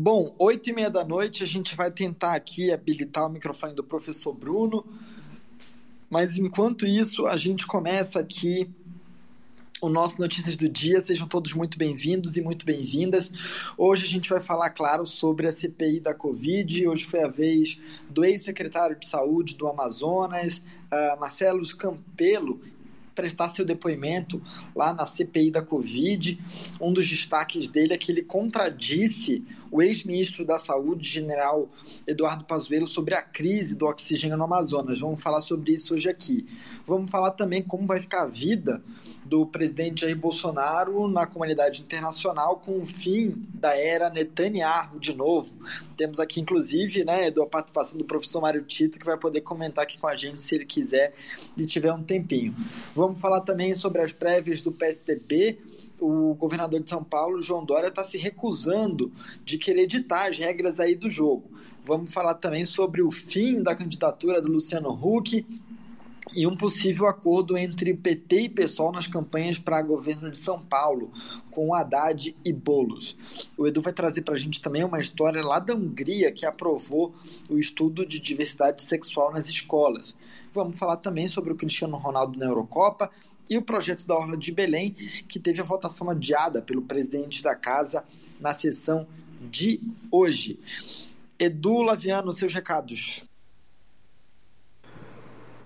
Bom, oito e meia da noite a gente vai tentar aqui habilitar o microfone do professor Bruno, mas enquanto isso a gente começa aqui o nosso Notícias do Dia. Sejam todos muito bem-vindos e muito bem-vindas. Hoje a gente vai falar, claro, sobre a CPI da Covid. Hoje foi a vez do ex-secretário de Saúde do Amazonas, uh, Marcelo Campelo, prestar seu depoimento lá na CPI da Covid. Um dos destaques dele é que ele contradisse o ex-ministro da Saúde, general Eduardo Pazuello, sobre a crise do oxigênio no Amazonas. Vamos falar sobre isso hoje aqui. Vamos falar também como vai ficar a vida do presidente Jair Bolsonaro na comunidade internacional com o fim da era Netanyahu de novo. Temos aqui, inclusive, né, a participação do professor Mário Tito, que vai poder comentar aqui com a gente se ele quiser e tiver um tempinho. Vamos falar também sobre as prévias do PSDB o governador de São Paulo, João Dória, está se recusando de querer editar as regras aí do jogo. Vamos falar também sobre o fim da candidatura do Luciano Huck e um possível acordo entre PT e PSOL nas campanhas para governo de São Paulo, com Haddad e Bolos. O Edu vai trazer para a gente também uma história lá da Hungria que aprovou o estudo de diversidade sexual nas escolas. Vamos falar também sobre o Cristiano Ronaldo na Eurocopa e o projeto da Orla de Belém, que teve a votação adiada pelo presidente da casa na sessão de hoje. Edu Laviano, seus recados.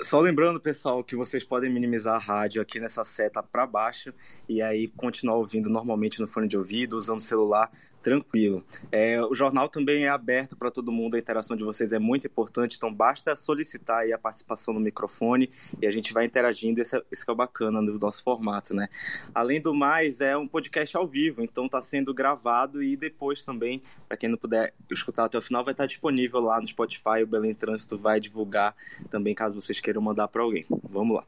Só lembrando, pessoal, que vocês podem minimizar a rádio aqui nessa seta para baixo e aí continuar ouvindo normalmente no fone de ouvido, usando o celular Tranquilo. É, o jornal também é aberto para todo mundo, a interação de vocês é muito importante, então basta solicitar a participação no microfone e a gente vai interagindo, esse é, esse é bacana do nosso formato, né? Além do mais, é um podcast ao vivo, então está sendo gravado e depois também, para quem não puder escutar até o final, vai estar disponível lá no Spotify, o Belém Trânsito vai divulgar também, caso vocês queiram mandar para alguém. Vamos lá.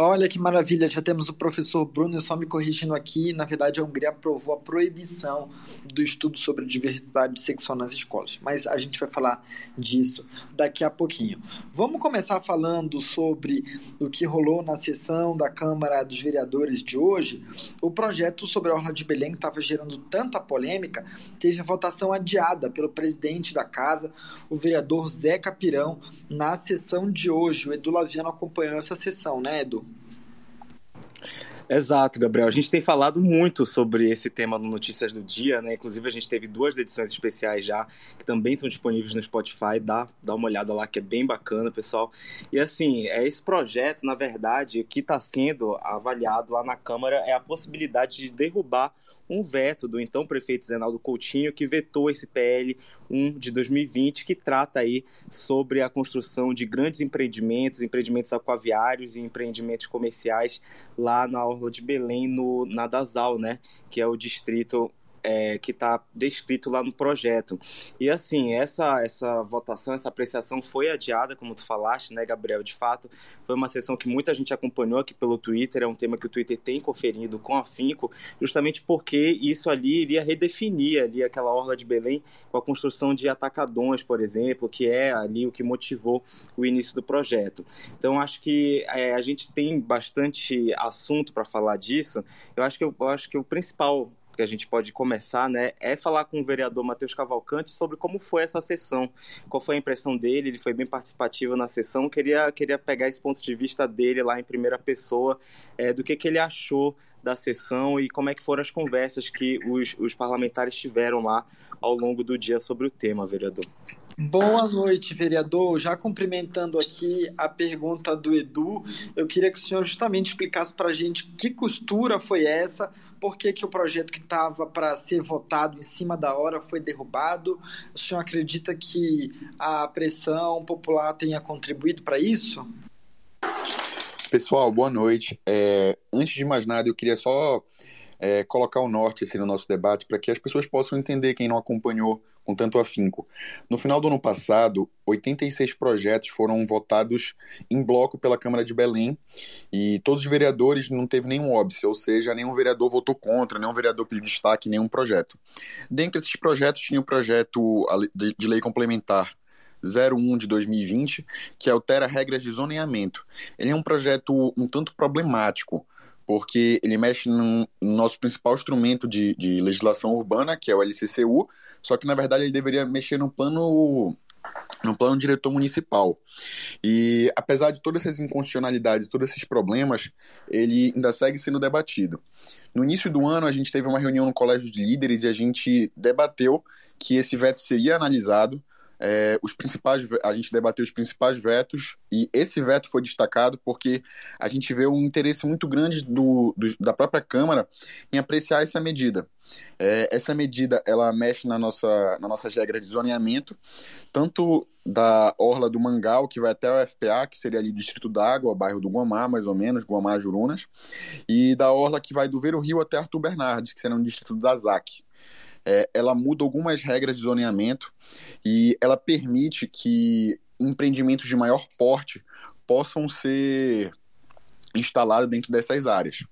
Olha que maravilha, já temos o professor Bruno, só me corrigindo aqui, na verdade a Hungria aprovou a proibição do estudo sobre diversidade sexual nas escolas, mas a gente vai falar disso daqui a pouquinho. Vamos começar falando sobre o que rolou na sessão da Câmara dos Vereadores de hoje. O projeto sobre a Orla de Belém estava gerando tanta polêmica, teve a votação adiada pelo presidente da casa, o vereador Zé Capirão, na sessão de hoje. O Edu Laviano acompanhou essa sessão, né, Edu? Exato, Gabriel. A gente tem falado muito sobre esse tema no Notícias do Dia, né? Inclusive, a gente teve duas edições especiais já, que também estão disponíveis no Spotify. Dá, dá uma olhada lá, que é bem bacana, pessoal. E assim, é esse projeto, na verdade, que está sendo avaliado lá na Câmara é a possibilidade de derrubar um veto do então prefeito Zenaldo Coutinho, que vetou esse PL 1 de 2020, que trata aí sobre a construção de grandes empreendimentos, empreendimentos aquaviários e empreendimentos comerciais lá na Orla de Belém, no, na Dasal, né, que é o distrito é, que está descrito lá no projeto. E assim, essa, essa votação, essa apreciação foi adiada, como tu falaste, né, Gabriel? De fato, foi uma sessão que muita gente acompanhou aqui pelo Twitter, é um tema que o Twitter tem conferido com afinco, justamente porque isso ali iria redefinir ali aquela orla de Belém com a construção de atacadões, por exemplo, que é ali o que motivou o início do projeto. Então, acho que é, a gente tem bastante assunto para falar disso. Eu acho que eu, eu acho que o principal que a gente pode começar, né, é falar com o vereador Matheus Cavalcante sobre como foi essa sessão, qual foi a impressão dele, ele foi bem participativo na sessão, queria, queria pegar esse ponto de vista dele lá em primeira pessoa, é, do que, que ele achou da sessão e como é que foram as conversas que os, os parlamentares tiveram lá ao longo do dia sobre o tema, vereador. Boa noite, vereador. Já cumprimentando aqui a pergunta do Edu, eu queria que o senhor justamente explicasse para a gente que costura foi essa por que, que o projeto que estava para ser votado em cima da hora foi derrubado? O senhor acredita que a pressão popular tenha contribuído para isso? Pessoal, boa noite. É, antes de mais nada, eu queria só é, colocar o norte assim, no nosso debate para que as pessoas possam entender, quem não acompanhou com tanto afinco. No final do ano passado, 86 projetos foram votados em bloco pela Câmara de Belém e todos os vereadores não teve nenhum óbice, ou seja, nenhum vereador votou contra, nenhum vereador pediu destaque, nenhum projeto. Dentre esses projetos tinha o projeto de lei complementar 01 de 2020, que altera regras de zoneamento. Ele é um projeto um tanto problemático, porque ele mexe no, no nosso principal instrumento de, de legislação urbana, que é o LCCU, só que na verdade ele deveria mexer no plano no plano diretor municipal. E apesar de todas essas inconstitucionalidades, todos esses problemas, ele ainda segue sendo debatido. No início do ano, a gente teve uma reunião no Colégio de Líderes e a gente debateu que esse veto seria analisado. É, os principais, a gente debateu os principais vetos e esse veto foi destacado porque a gente vê um interesse muito grande do, do da própria Câmara em apreciar essa medida. É, essa medida ela mexe na nossa, na nossa regra de zoneamento, tanto da orla do Mangal, que vai até o FPA, que seria ali Distrito d'Água, bairro do Guamá, mais ou menos, Guamá Jurunas, e da orla que vai do Ver Rio até Arthur Bernardes, que será no Distrito da ZAC. É, ela muda algumas regras de zoneamento e ela permite que empreendimentos de maior porte possam ser instalados dentro dessas áreas.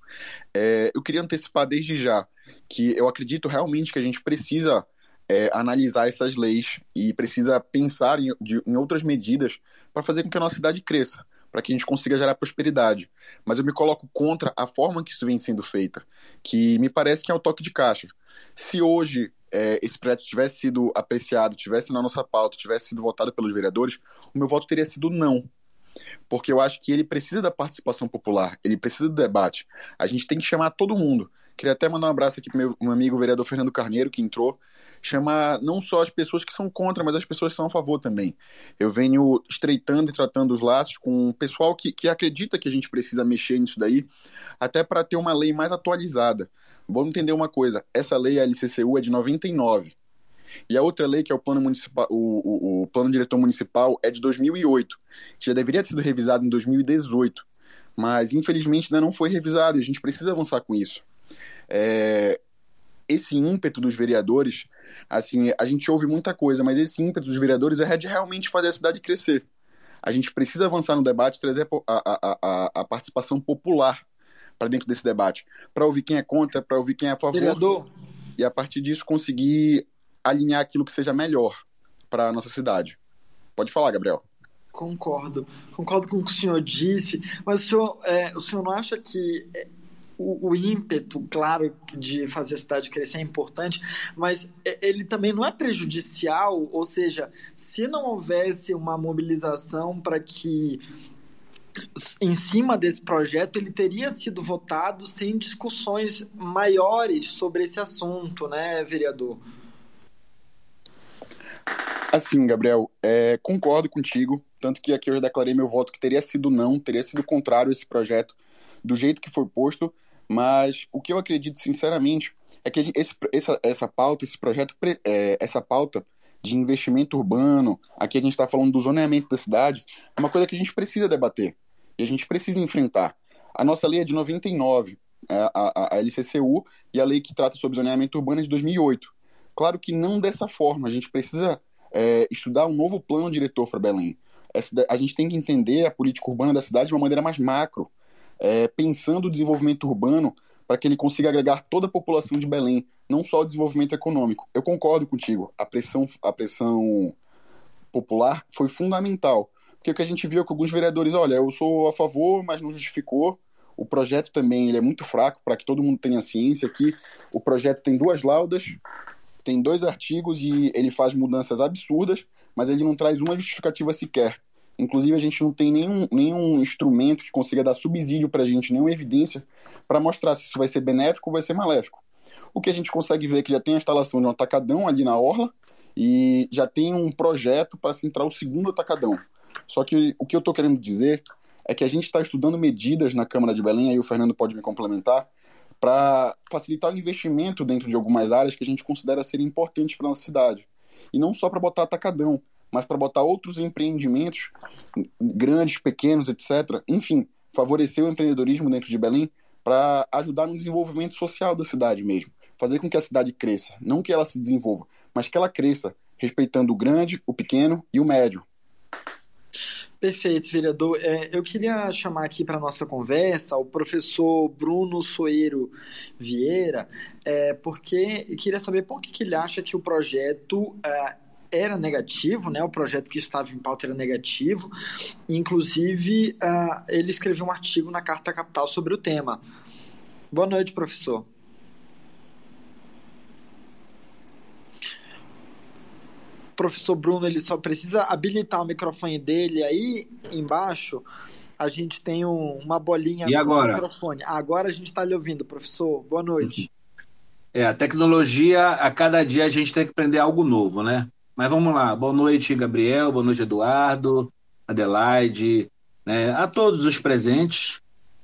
É, eu queria antecipar desde já que eu acredito realmente que a gente precisa é, analisar essas leis e precisa pensar em, de, em outras medidas para fazer com que a nossa cidade cresça, para que a gente consiga gerar prosperidade. Mas eu me coloco contra a forma que isso vem sendo feita, que me parece que é o toque de caixa. Se hoje é, esse projeto tivesse sido apreciado, tivesse na nossa pauta, tivesse sido votado pelos vereadores, o meu voto teria sido não. Porque eu acho que ele precisa da participação popular, ele precisa do debate. A gente tem que chamar todo mundo. Queria até mandar um abraço aqui para meu um amigo vereador Fernando Carneiro, que entrou. Chamar não só as pessoas que são contra, mas as pessoas que são a favor também. Eu venho estreitando e tratando os laços com o pessoal que, que acredita que a gente precisa mexer nisso daí, até para ter uma lei mais atualizada. Vamos entender uma coisa: essa lei, a LCCU, é de 99. E a outra lei, que é o plano, municipal, o, o, o plano diretor municipal, é de 2008. Já deveria ter sido revisado em 2018. Mas, infelizmente, ainda não foi revisado e a gente precisa avançar com isso. É, esse ímpeto dos vereadores, assim, a gente ouve muita coisa, mas esse ímpeto dos vereadores é de realmente fazer a cidade crescer. A gente precisa avançar no debate, trazer a, a, a, a participação popular para dentro desse debate, para ouvir quem é contra, para ouvir quem é a favor. Vereador. E a partir disso conseguir alinhar aquilo que seja melhor para a nossa cidade. Pode falar, Gabriel. Concordo, concordo com o que o senhor disse, mas o senhor, é, o senhor não acha que o, o, ímpeto, claro, de fazer a cidade crescer é importante, mas ele também não é prejudicial, ou seja, se não houvesse uma mobilização para que em cima desse projeto ele teria sido votado sem discussões maiores sobre esse assunto, né, vereador? Assim, Gabriel, é, concordo contigo, tanto que aqui eu já declarei meu voto que teria sido não, teria sido contrário a esse projeto do jeito que foi posto, mas o que eu acredito, sinceramente, é que esse, essa, essa pauta, esse projeto, é, essa pauta de investimento urbano, aqui a gente está falando do zoneamento da cidade, é uma coisa que a gente precisa debater e a gente precisa enfrentar. A nossa lei é de 99, é a, a, a LCCU, e a lei que trata sobre zoneamento urbano é de 2008. Claro que não dessa forma, a gente precisa é, estudar um novo plano diretor para Belém. A gente tem que entender a política urbana da cidade de uma maneira mais macro é, pensando o desenvolvimento urbano para que ele consiga agregar toda a população de Belém, não só o desenvolvimento econômico. Eu concordo contigo, a pressão, a pressão popular foi fundamental, porque o que a gente viu é que alguns vereadores, olha, eu sou a favor, mas não justificou. O projeto também ele é muito fraco para que todo mundo tenha ciência que o projeto tem duas laudas, tem dois artigos e ele faz mudanças absurdas, mas ele não traz uma justificativa sequer. Inclusive, a gente não tem nenhum, nenhum instrumento que consiga dar subsídio para a gente, nenhuma evidência para mostrar se isso vai ser benéfico ou vai ser maléfico. O que a gente consegue ver é que já tem a instalação de um atacadão ali na orla e já tem um projeto para se entrar o segundo atacadão. Só que o que eu estou querendo dizer é que a gente está estudando medidas na Câmara de Belém, aí o Fernando pode me complementar, para facilitar o investimento dentro de algumas áreas que a gente considera serem importantes para nossa cidade. E não só para botar atacadão, mas para botar outros empreendimentos, grandes, pequenos, etc. Enfim, favorecer o empreendedorismo dentro de Belém para ajudar no desenvolvimento social da cidade mesmo. Fazer com que a cidade cresça. Não que ela se desenvolva, mas que ela cresça, respeitando o grande, o pequeno e o médio. Perfeito, vereador. É, eu queria chamar aqui para nossa conversa o professor Bruno Soeiro Vieira, é, porque eu queria saber por que, que ele acha que o projeto é, era negativo, né? O projeto que estava em pauta era negativo. Inclusive, uh, ele escreveu um artigo na Carta Capital sobre o tema. Boa noite, professor. professor Bruno ele só precisa habilitar o microfone dele aí embaixo. A gente tem um, uma bolinha e agora? no microfone. Agora a gente está lhe ouvindo, professor. Boa noite. É, a tecnologia, a cada dia a gente tem que aprender algo novo, né? Mas vamos lá. Boa noite, Gabriel. Boa noite, Eduardo, Adelaide, né? a todos os presentes.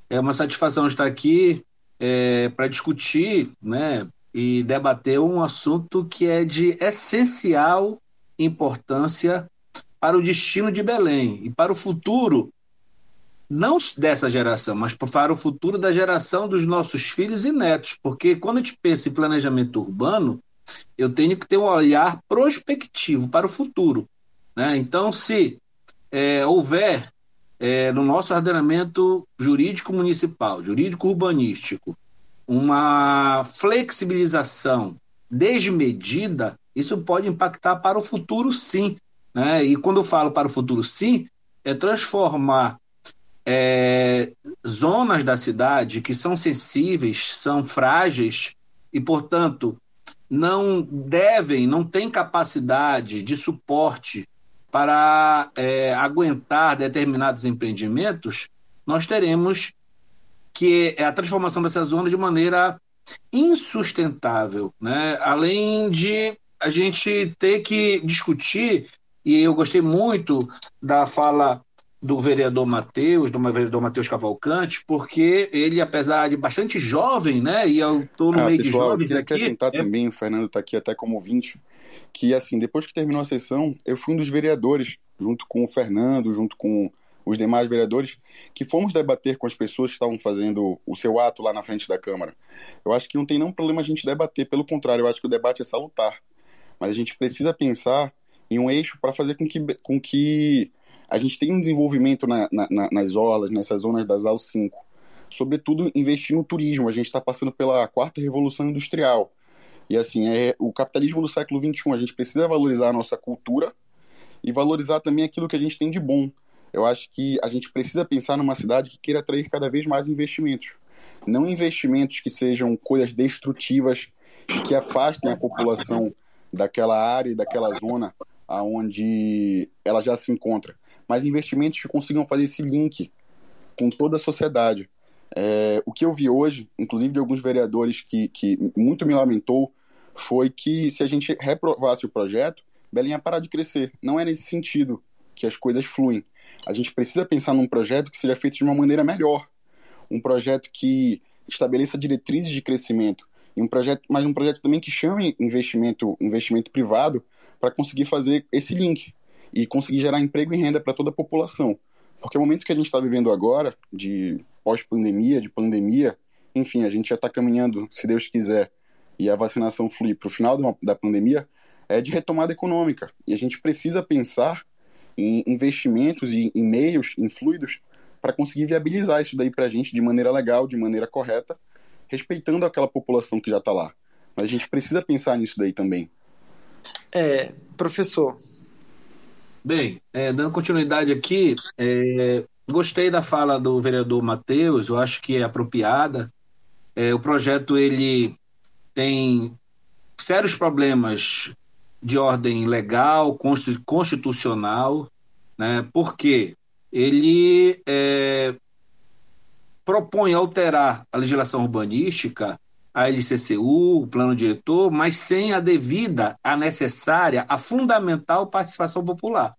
É uma satisfação estar aqui é, para discutir né, e debater um assunto que é de essencial importância para o destino de Belém e para o futuro, não dessa geração, mas para o futuro da geração dos nossos filhos e netos. Porque quando a gente pensa em planejamento urbano, eu tenho que ter um olhar prospectivo para o futuro. Né? Então, se é, houver é, no nosso ordenamento jurídico municipal, jurídico urbanístico, uma flexibilização desmedida, isso pode impactar para o futuro, sim. Né? E quando eu falo para o futuro, sim, é transformar é, zonas da cidade que são sensíveis, são frágeis e, portanto, não devem, não têm capacidade de suporte para é, aguentar determinados empreendimentos, nós teremos que a transformação dessa zona de maneira insustentável, né? Além de a gente ter que discutir, e eu gostei muito da fala do vereador Matheus, do vereador Matheus Cavalcante, porque ele, apesar de bastante jovem, né, e eu estou no ah, meio pessoal, de jovens... Eu queria acrescentar é... também, o Fernando está aqui até como ouvinte, que, assim, depois que terminou a sessão, eu fui um dos vereadores, junto com o Fernando, junto com os demais vereadores, que fomos debater com as pessoas que estavam fazendo o seu ato lá na frente da Câmara. Eu acho que não tem nenhum problema a gente debater, pelo contrário, eu acho que o debate é salutar. Mas a gente precisa pensar em um eixo para fazer com que, com que a gente tenha um desenvolvimento na, na, nas olas, nessas zonas das AUS 5. Sobretudo investir no turismo. A gente está passando pela quarta revolução industrial. E assim, é o capitalismo do século XXI. A gente precisa valorizar a nossa cultura e valorizar também aquilo que a gente tem de bom eu acho que a gente precisa pensar numa cidade que queira atrair cada vez mais investimentos. Não investimentos que sejam coisas destrutivas que afastem a população daquela área e daquela zona aonde ela já se encontra, mas investimentos que consigam fazer esse link com toda a sociedade. É, o que eu vi hoje, inclusive de alguns vereadores que, que muito me lamentou, foi que se a gente reprovasse o projeto, Belém ia parar de crescer. Não é nesse sentido que as coisas fluem. A gente precisa pensar num projeto que seja feito de uma maneira melhor, um projeto que estabeleça diretrizes de crescimento e um projeto, mas um projeto também que chame investimento, investimento privado para conseguir fazer esse link e conseguir gerar emprego e renda para toda a população. Porque o momento que a gente está vivendo agora, de pós-pandemia, de pandemia, enfim, a gente já está caminhando, se Deus quiser, e a vacinação fluir para o final da pandemia, é de retomada econômica. E a gente precisa pensar em investimentos e em meios, em fluidos, para conseguir viabilizar isso daí para a gente de maneira legal, de maneira correta, respeitando aquela população que já está lá. Mas a gente precisa pensar nisso daí também. É, professor. Bem, é, dando continuidade aqui, é, gostei da fala do vereador Matheus, eu acho que é apropriada. É, o projeto ele tem sérios problemas de ordem legal, constitucional, né, porque ele é, propõe alterar a legislação urbanística, a LCCU, o plano diretor, mas sem a devida, a necessária, a fundamental participação popular.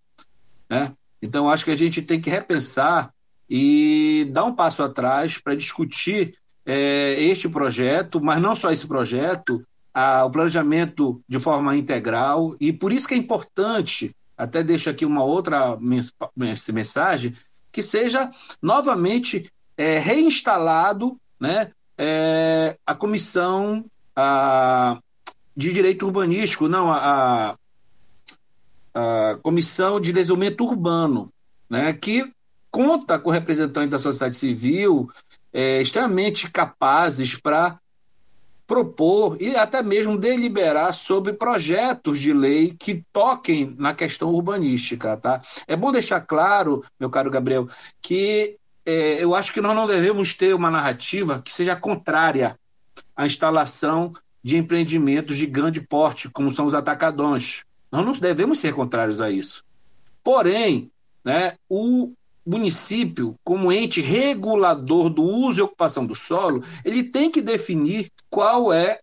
Né? Então, acho que a gente tem que repensar e dar um passo atrás para discutir é, este projeto, mas não só esse projeto, a, o planejamento de forma integral, e por isso que é importante, até deixo aqui uma outra mensagem, que seja novamente é, reinstalado né, é, a comissão a, de direito urbanístico, não, a, a comissão de desenvolvimento urbano, né, que conta com representantes da sociedade civil é, extremamente capazes para propor e até mesmo deliberar sobre projetos de lei que toquem na questão urbanística. Tá? É bom deixar claro, meu caro Gabriel, que é, eu acho que nós não devemos ter uma narrativa que seja contrária à instalação de empreendimentos de grande porte, como são os atacadões. Nós não devemos ser contrários a isso. Porém, né, o município, como ente regulador do uso e ocupação do solo, ele tem que definir qual é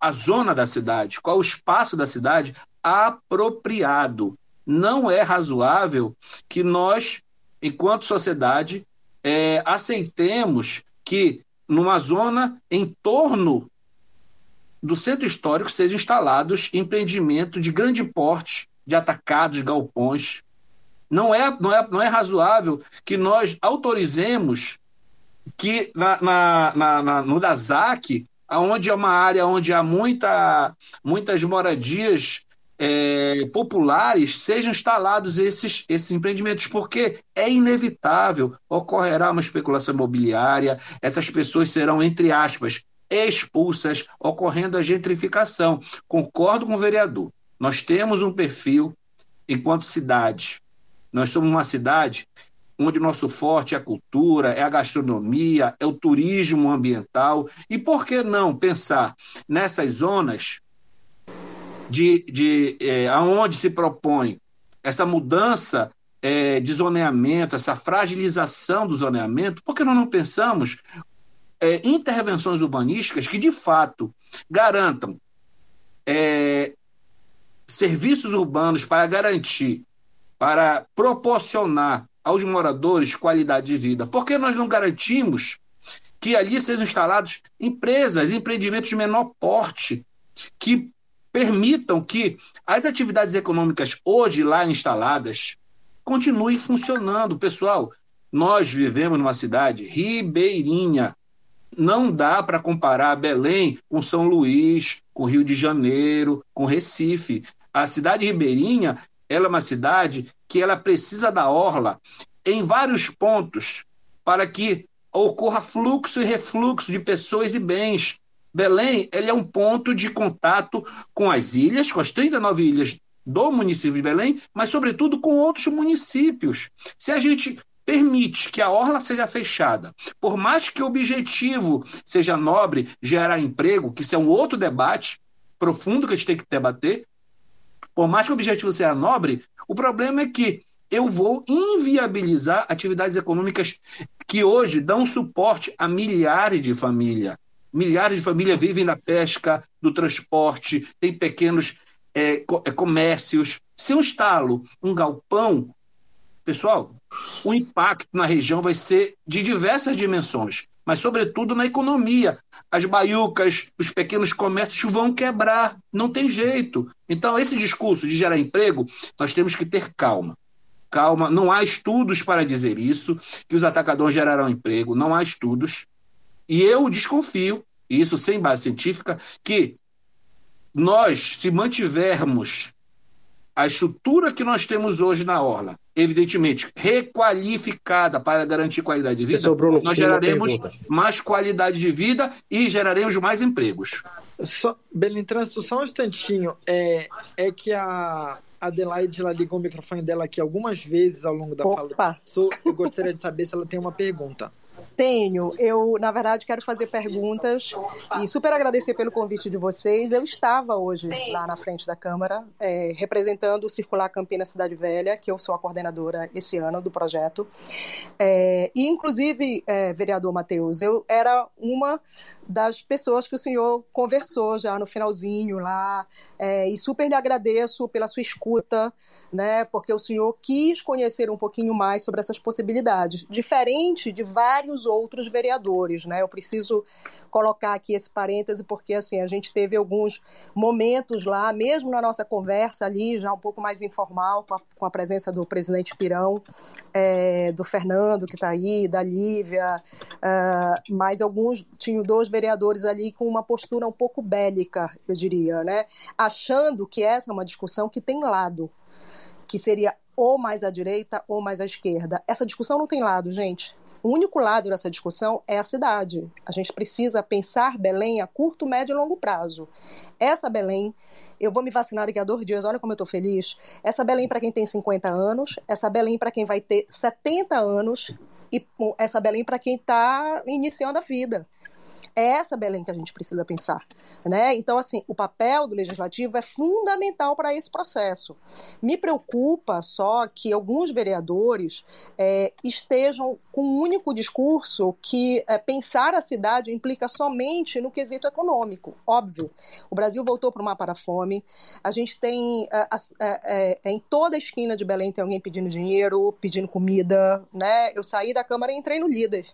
a zona da cidade, qual é o espaço da cidade apropriado. Não é razoável que nós, enquanto sociedade, é, aceitemos que numa zona em torno do centro histórico sejam instalados empreendimentos de grande porte, de atacados, galpões. Não é, não é, não é razoável que nós autorizemos que na, na, na, na no DASAC, onde é uma área onde há muita, muitas moradias é, populares sejam instalados esses, esses empreendimentos, porque é inevitável, ocorrerá uma especulação imobiliária, essas pessoas serão, entre aspas, expulsas, ocorrendo a gentrificação. Concordo com o vereador. Nós temos um perfil, enquanto cidade, nós somos uma cidade onde nosso forte é a cultura, é a gastronomia, é o turismo ambiental. E por que não pensar nessas zonas de, de é, aonde se propõe essa mudança é, de zoneamento, essa fragilização do zoneamento, por que nós não pensamos é, intervenções urbanísticas que, de fato, garantam é, serviços urbanos para garantir, para proporcionar aos moradores qualidade de vida? Por que nós não garantimos que ali sejam instalados empresas, empreendimentos de menor porte, que permitam que as atividades econômicas hoje lá instaladas continuem funcionando. Pessoal, nós vivemos numa cidade ribeirinha. Não dá para comparar Belém com São Luís, com Rio de Janeiro, com Recife. A cidade ribeirinha ela é uma cidade que ela precisa da orla em vários pontos para que ocorra fluxo e refluxo de pessoas e bens. Belém ele é um ponto de contato com as ilhas, com as 39 ilhas do município de Belém, mas, sobretudo, com outros municípios. Se a gente permite que a orla seja fechada, por mais que o objetivo seja nobre, gerar emprego, que isso é um outro debate profundo que a gente tem que debater, por mais que o objetivo seja nobre, o problema é que eu vou inviabilizar atividades econômicas que hoje dão suporte a milhares de famílias. Milhares de famílias vivem da pesca, do transporte, tem pequenos é, é, comércios. Se eu instalo um galpão, pessoal, o impacto na região vai ser de diversas dimensões, mas sobretudo na economia. As baiucas, os pequenos comércios vão quebrar, não tem jeito. Então, esse discurso de gerar emprego, nós temos que ter calma. Calma, não há estudos para dizer isso, que os atacadores gerarão emprego, não há estudos. E eu desconfio, isso sem base científica, que nós, se mantivermos a estrutura que nós temos hoje na Orla, evidentemente requalificada para garantir qualidade de vida, Bruno, nós geraremos mais qualidade de vida e geraremos mais empregos. Só, Belintranço, só um instantinho. É, é que a Adelaide ela ligou o microfone dela aqui algumas vezes ao longo da Opa. fala. Eu gostaria de saber se ela tem uma pergunta. Tenho. Eu, na verdade, quero fazer perguntas e super agradecer pelo convite de vocês. Eu estava hoje lá na frente da Câmara, é, representando o Circular Campinas Cidade Velha, que eu sou a coordenadora esse ano do projeto. É, e, inclusive, é, vereador Matheus, eu era uma das pessoas que o senhor conversou já no finalzinho lá, é, e super lhe agradeço pela sua escuta, né, porque o senhor quis conhecer um pouquinho mais sobre essas possibilidades, diferente de vários outros vereadores, né, eu preciso colocar aqui esse parêntese, porque assim, a gente teve alguns momentos lá, mesmo na nossa conversa ali, já um pouco mais informal, com a, com a presença do presidente Pirão, é, do Fernando, que está aí, da Lívia, uh, mas alguns, tinham dois vereadores ali com uma postura um pouco bélica, eu diria, né? Achando que essa é uma discussão que tem lado, que seria ou mais à direita ou mais à esquerda. Essa discussão não tem lado, gente. O único lado dessa discussão é a cidade. A gente precisa pensar Belém a curto, médio e longo prazo. Essa Belém, eu vou me vacinar daqui a dois dias, olha como eu estou feliz. Essa Belém para quem tem 50 anos, essa Belém para quem vai ter 70 anos, e essa Belém para quem está iniciando a vida. É essa Belém que a gente precisa pensar. Né? Então, assim, o papel do legislativo é fundamental para esse processo. Me preocupa só que alguns vereadores é, estejam com um único discurso que é, pensar a cidade implica somente no quesito econômico. Óbvio, o Brasil voltou para o mapa da fome, a gente tem é, é, é, em toda a esquina de Belém tem alguém pedindo dinheiro, pedindo comida, né? Eu saí da Câmara e entrei no líder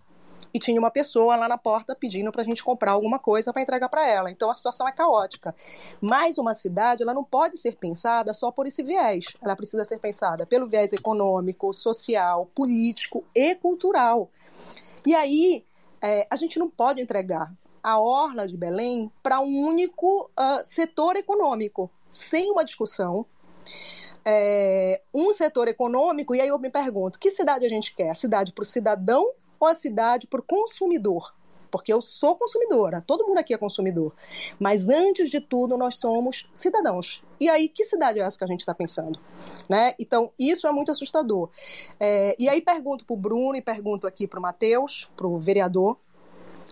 e tinha uma pessoa lá na porta pedindo para a gente comprar alguma coisa para entregar para ela. Então a situação é caótica. Mas uma cidade, ela não pode ser pensada só por esse viés. Ela precisa ser pensada pelo viés econômico, social, político e cultural. E aí é, a gente não pode entregar a orla de Belém para um único uh, setor econômico, sem uma discussão. É, um setor econômico, e aí eu me pergunto: que cidade a gente quer? Cidade para o cidadão ou a cidade por consumidor? Porque eu sou consumidora, todo mundo aqui é consumidor. Mas antes de tudo, nós somos cidadãos. E aí, que cidade é essa que a gente está pensando? Né? Então, isso é muito assustador. É, e aí, pergunto para o Bruno e pergunto aqui para o Matheus, para o vereador,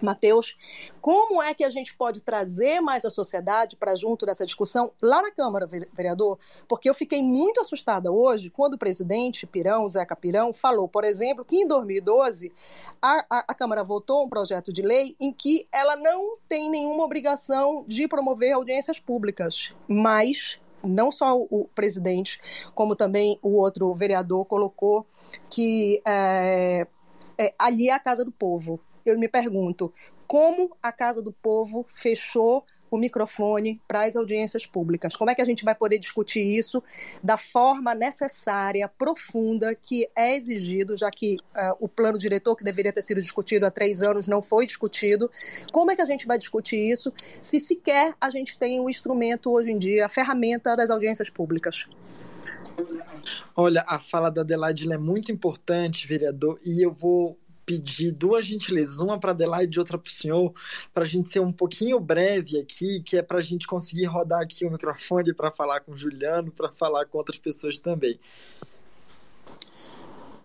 Mateus, como é que a gente pode trazer mais a sociedade para junto dessa discussão lá na Câmara, vereador? Porque eu fiquei muito assustada hoje quando o presidente Pirão, Zeca Pirão, falou, por exemplo, que em 2012 a, a, a Câmara votou um projeto de lei em que ela não tem nenhuma obrigação de promover audiências públicas, mas não só o presidente, como também o outro vereador colocou que é, é, ali é a casa do povo eu me pergunto como a Casa do Povo fechou o microfone para as audiências públicas. Como é que a gente vai poder discutir isso da forma necessária, profunda, que é exigido, já que uh, o plano diretor, que deveria ter sido discutido há três anos, não foi discutido? Como é que a gente vai discutir isso se sequer a gente tem o um instrumento hoje em dia, a ferramenta das audiências públicas? Olha, a fala da Adelaide é muito importante, vereador, e eu vou pedir duas gentilezas, uma para Adelaide e outra para o senhor, para a gente ser um pouquinho breve aqui, que é para a gente conseguir rodar aqui o microfone para falar com o Juliano, para falar com outras pessoas também.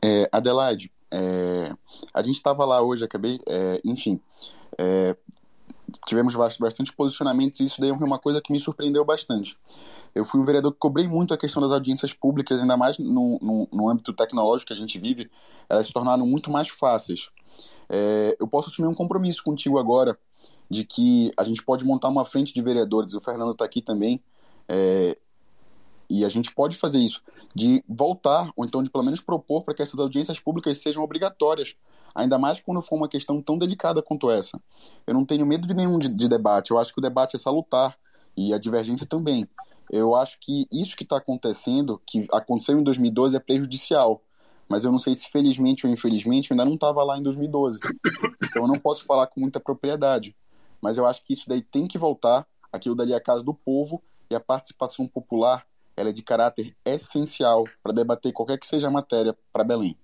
É, Adelaide, é, a gente estava lá hoje, acabei, é, enfim, é, tivemos bastante posicionamentos e isso daí foi uma coisa que me surpreendeu bastante. Eu fui um vereador que cobrei muito a questão das audiências públicas, ainda mais no, no, no âmbito tecnológico que a gente vive, elas se tornaram muito mais fáceis. É, eu posso assumir um compromisso contigo agora de que a gente pode montar uma frente de vereadores, o Fernando está aqui também, é, e a gente pode fazer isso, de voltar, ou então de pelo menos propor para que essas audiências públicas sejam obrigatórias, ainda mais quando for uma questão tão delicada quanto essa. Eu não tenho medo de nenhum de, de debate, eu acho que o debate é salutar, e a divergência também. Eu acho que isso que está acontecendo, que aconteceu em 2012, é prejudicial. Mas eu não sei se felizmente ou infelizmente eu ainda não estava lá em 2012. Então eu não posso falar com muita propriedade. Mas eu acho que isso daí tem que voltar. Aquilo dali é a casa do povo e a participação popular ela é de caráter essencial para debater qualquer que seja a matéria para Belém.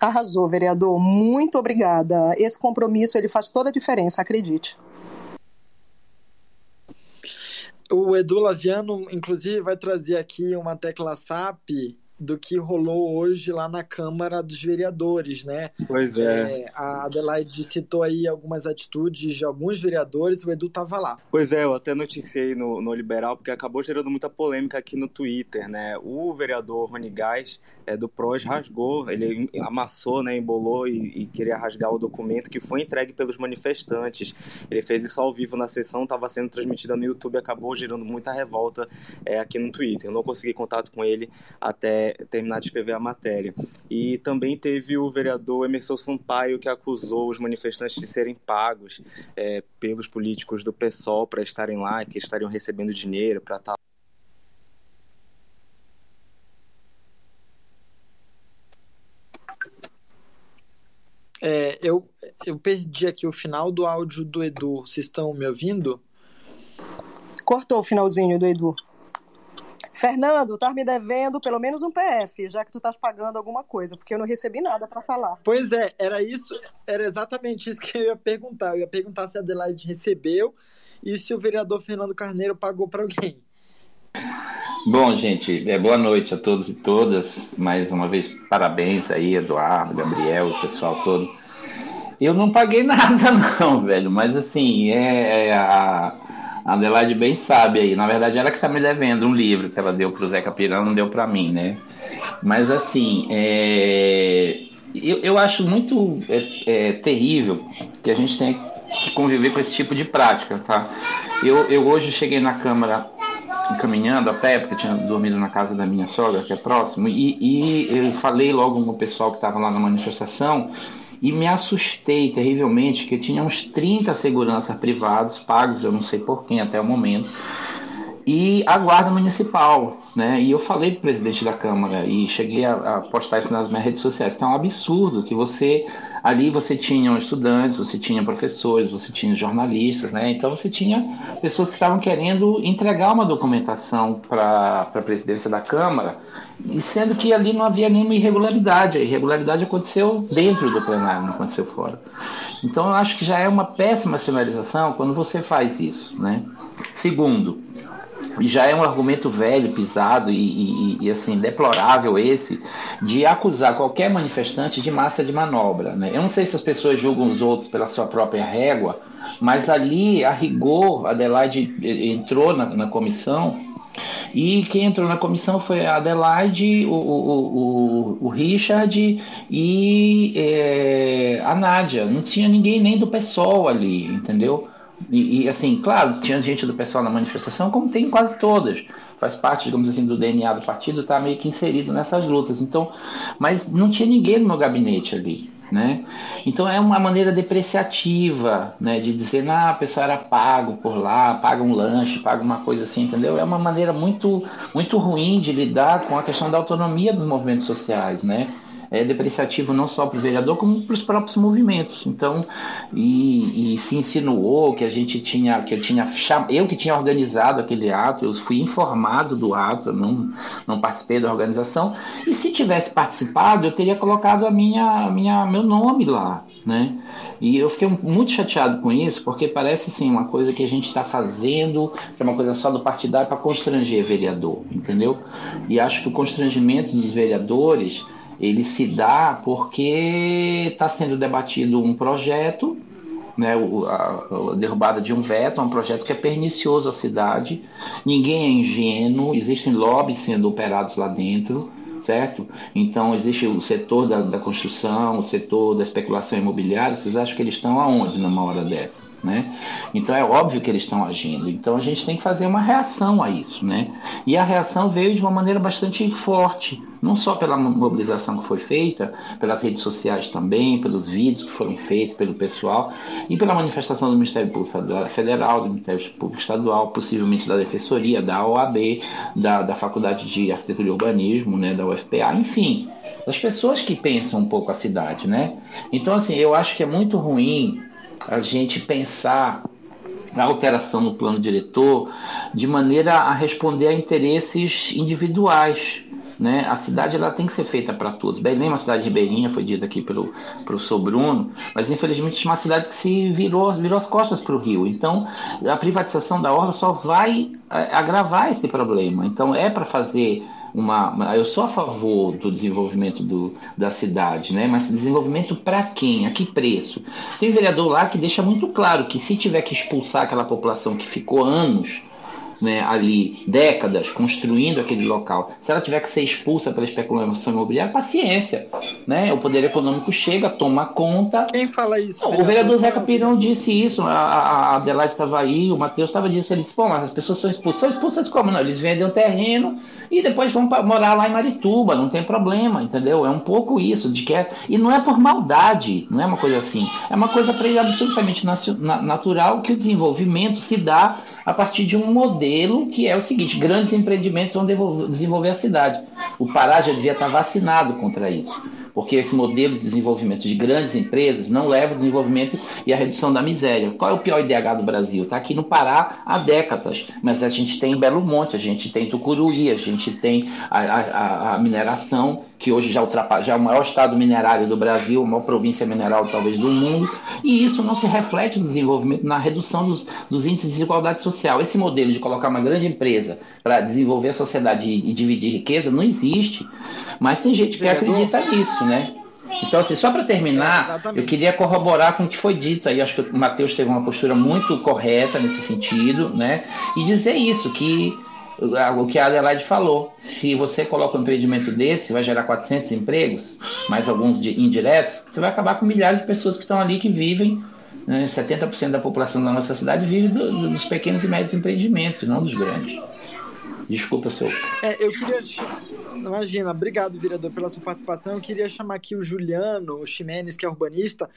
Arrasou, vereador. Muito obrigada. Esse compromisso ele faz toda a diferença, acredite. O Edu Laviano, inclusive, vai trazer aqui uma tecla SAP do que rolou hoje lá na Câmara dos Vereadores, né? Pois é. é a Adelaide citou aí algumas atitudes de alguns vereadores, o Edu estava lá. Pois é, eu até noticiei no, no Liberal, porque acabou gerando muita polêmica aqui no Twitter, né? O vereador Rony Gás, é, do PROS, rasgou, ele amassou, né, embolou e, e, queria rasgar o documento que foi entregue pelos manifestantes. Ele fez isso ao vivo na sessão, estava sendo transmitida no YouTube, acabou gerando muita revolta é, aqui no Twitter. Eu não consegui contato com ele até terminar de escrever a matéria. E também teve o vereador Emerson Sampaio, que acusou os manifestantes de serem pagos é, pelos políticos do PSOL para estarem lá, que estariam recebendo dinheiro para estar É, eu, eu perdi aqui o final do áudio do Edu. Vocês estão me ouvindo? Cortou o finalzinho do Edu. Fernando, tá me devendo pelo menos um PF, já que tu estás pagando alguma coisa, porque eu não recebi nada para falar. Pois é, era isso, era exatamente isso que eu ia perguntar. Eu ia perguntar se a Adelaide recebeu e se o vereador Fernando Carneiro pagou para alguém. Bom, gente, é, boa noite a todos e todas. Mais uma vez, parabéns aí, Eduardo, Gabriel, o pessoal todo. Eu não paguei nada, não, velho, mas assim, é, é a, a Adelaide bem sabe aí. Na verdade, ela que está me devendo um livro que ela deu para o Zeca Pirão, não deu para mim, né? Mas assim, é, eu, eu acho muito é, é, terrível que a gente tenha que conviver com esse tipo de prática, tá? Eu, eu hoje cheguei na Câmara caminhando a pé, porque eu tinha dormido na casa da minha sogra, que é próximo, e, e eu falei logo com o pessoal que estava lá na manifestação e me assustei terrivelmente que tinha uns 30 seguranças privados pagos, eu não sei por quem até o momento, e a guarda municipal, né? E eu falei para o presidente da Câmara e cheguei a, a, postar isso nas minhas redes sociais, que é um absurdo que você ali você tinha estudantes, você tinha professores, você tinha jornalistas, né? Então você tinha pessoas que estavam querendo entregar uma documentação para a presidência da Câmara, e sendo que ali não havia nenhuma irregularidade, a irregularidade aconteceu dentro do plenário, não aconteceu fora. Então eu acho que já é uma péssima sinalização quando você faz isso, né? Segundo, já é um argumento velho, pisado e, e, e, assim deplorável esse de acusar qualquer manifestante de massa de manobra. Né? Eu não sei se as pessoas julgam os outros pela sua própria régua, mas ali, a rigor, Adelaide entrou na, na comissão e quem entrou na comissão foi a Adelaide, o, o, o, o Richard e é, a Nádia. Não tinha ninguém nem do PSOL ali, entendeu? E, e, assim, claro, tinha gente do pessoal na manifestação, como tem quase todas. Faz parte, digamos assim, do DNA do partido, está meio que inserido nessas lutas. Então, mas não tinha ninguém no meu gabinete ali. Né? Então é uma maneira depreciativa né, de dizer, ah, a pessoa era pago por lá, paga um lanche, paga uma coisa assim, entendeu? É uma maneira muito, muito ruim de lidar com a questão da autonomia dos movimentos sociais, né? É depreciativo não só para o vereador, como para os próprios movimentos. Então, e, e, se insinuou que a gente tinha, que eu tinha, eu que tinha organizado aquele ato, eu fui informado do ato, não, não participei da organização, e se tivesse participado, eu teria colocado a minha, minha, meu nome lá, né? E eu fiquei muito chateado com isso, porque parece sim uma coisa que a gente está fazendo, que é uma coisa só do partidário para constranger vereador, entendeu? E acho que o constrangimento dos vereadores ele se dá porque está sendo debatido um projeto, né, a, derrubada de um veto, é um projeto que é pernicioso à cidade, ninguém é ingênuo, existem lobbies sendo operados lá dentro, certo? Então existe o setor da, da construção, o setor da especulação imobiliária, vocês acham que eles estão aonde numa hora dessa? Né? Então é óbvio que eles estão agindo. Então a gente tem que fazer uma reação a isso. Né? E a reação veio de uma maneira bastante forte, não só pela mobilização que foi feita, pelas redes sociais também, pelos vídeos que foram feitos pelo pessoal e pela manifestação do Ministério Público Federal, do Ministério Público Estadual, possivelmente da Defensoria, da OAB, da, da Faculdade de Arquitetura e Urbanismo, né, da UFPA, enfim, das pessoas que pensam um pouco a cidade. Né? Então, assim, eu acho que é muito ruim a gente pensar a alteração no plano diretor de maneira a responder a interesses individuais. Né? A cidade ela tem que ser feita para todos. Belém é uma cidade ribeirinha, foi dito aqui pelo professor Bruno, mas infelizmente é uma cidade que se virou, virou as costas para o rio. Então, a privatização da orla só vai é, agravar esse problema. Então, é para fazer uma, eu sou a favor do desenvolvimento do, da cidade, né? Mas desenvolvimento para quem? A que preço? Tem vereador lá que deixa muito claro que se tiver que expulsar aquela população que ficou anos né, ali décadas construindo aquele local, se ela tiver que ser expulsa pela especulação imobiliária, paciência. Né? O poder econômico chega, toma conta. Quem fala isso? Não, o vereador Zeca Pirão disse isso, a, a Adelaide estava aí, o Matheus estava dizendo, ele disse, pô, mas as pessoas são expulsas. São expulsas como? Não, eles vendem o terreno e depois vão morar lá em Marituba, não tem problema, entendeu? É um pouco isso, de que é, e não é por maldade, não é uma coisa assim, é uma coisa para ele absolutamente natural que o desenvolvimento se dá a partir de um modelo que é o seguinte: grandes empreendimentos vão desenvolver a cidade. O Pará já devia estar vacinado contra isso. Porque esse modelo de desenvolvimento de grandes empresas não leva ao desenvolvimento e à redução da miséria. Qual é o pior IDH do Brasil? Está aqui no Pará há décadas, mas a gente tem Belo Monte, a gente tem Tucuruí, a gente tem a, a, a mineração, que hoje já, ultrapassa, já é o maior estado minerário do Brasil, a maior província mineral talvez do mundo, e isso não se reflete no desenvolvimento, na redução dos, dos índices de desigualdade social. Esse modelo de colocar uma grande empresa para desenvolver a sociedade e, e dividir riqueza não existe. Mas tem gente que acredita nisso, né? Então, assim, só para terminar, é, eu queria corroborar com o que foi dito aí. Acho que o Matheus teve uma postura muito correta nesse sentido, né? E dizer isso, que o que a Adelaide falou, se você coloca um empreendimento desse, vai gerar 400 empregos, mais alguns indiretos, você vai acabar com milhares de pessoas que estão ali que vivem, né, 70% da população da nossa cidade vive do, do, dos pequenos e médios empreendimentos, não dos grandes. Desculpa, senhor. É, eu queria. Imagina, obrigado, vereador, pela sua participação. Eu queria chamar aqui o Juliano, o Ximenes, que é urbanista,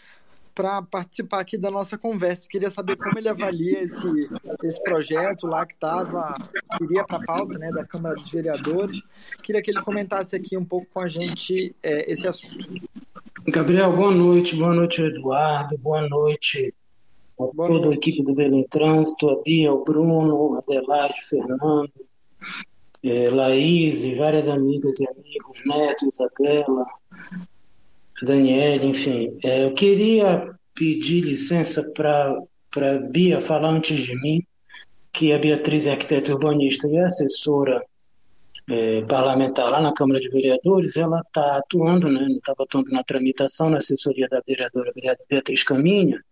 para participar aqui da nossa conversa. Queria saber como ele avalia esse, esse projeto lá que estava, iria para a pauta né, da Câmara dos Vereadores. Queria que ele comentasse aqui um pouco com a gente é, esse assunto. Gabriel, boa noite. Boa noite, Eduardo. Boa noite a boa toda noite. a equipe do Belém Trânsito, a Bia, o Bruno, Adelaide, Fernando, é, Laís e várias amigas e amigos, Neto, Isabela, Daniela, enfim. É, eu queria pedir licença para Bia falar antes de mim, que a Beatriz é arquiteta urbanista e assessora é, parlamentar lá na Câmara de Vereadores, ela está atuando, né, estava atuando na tramitação na assessoria da vereadora Beatriz Caminha,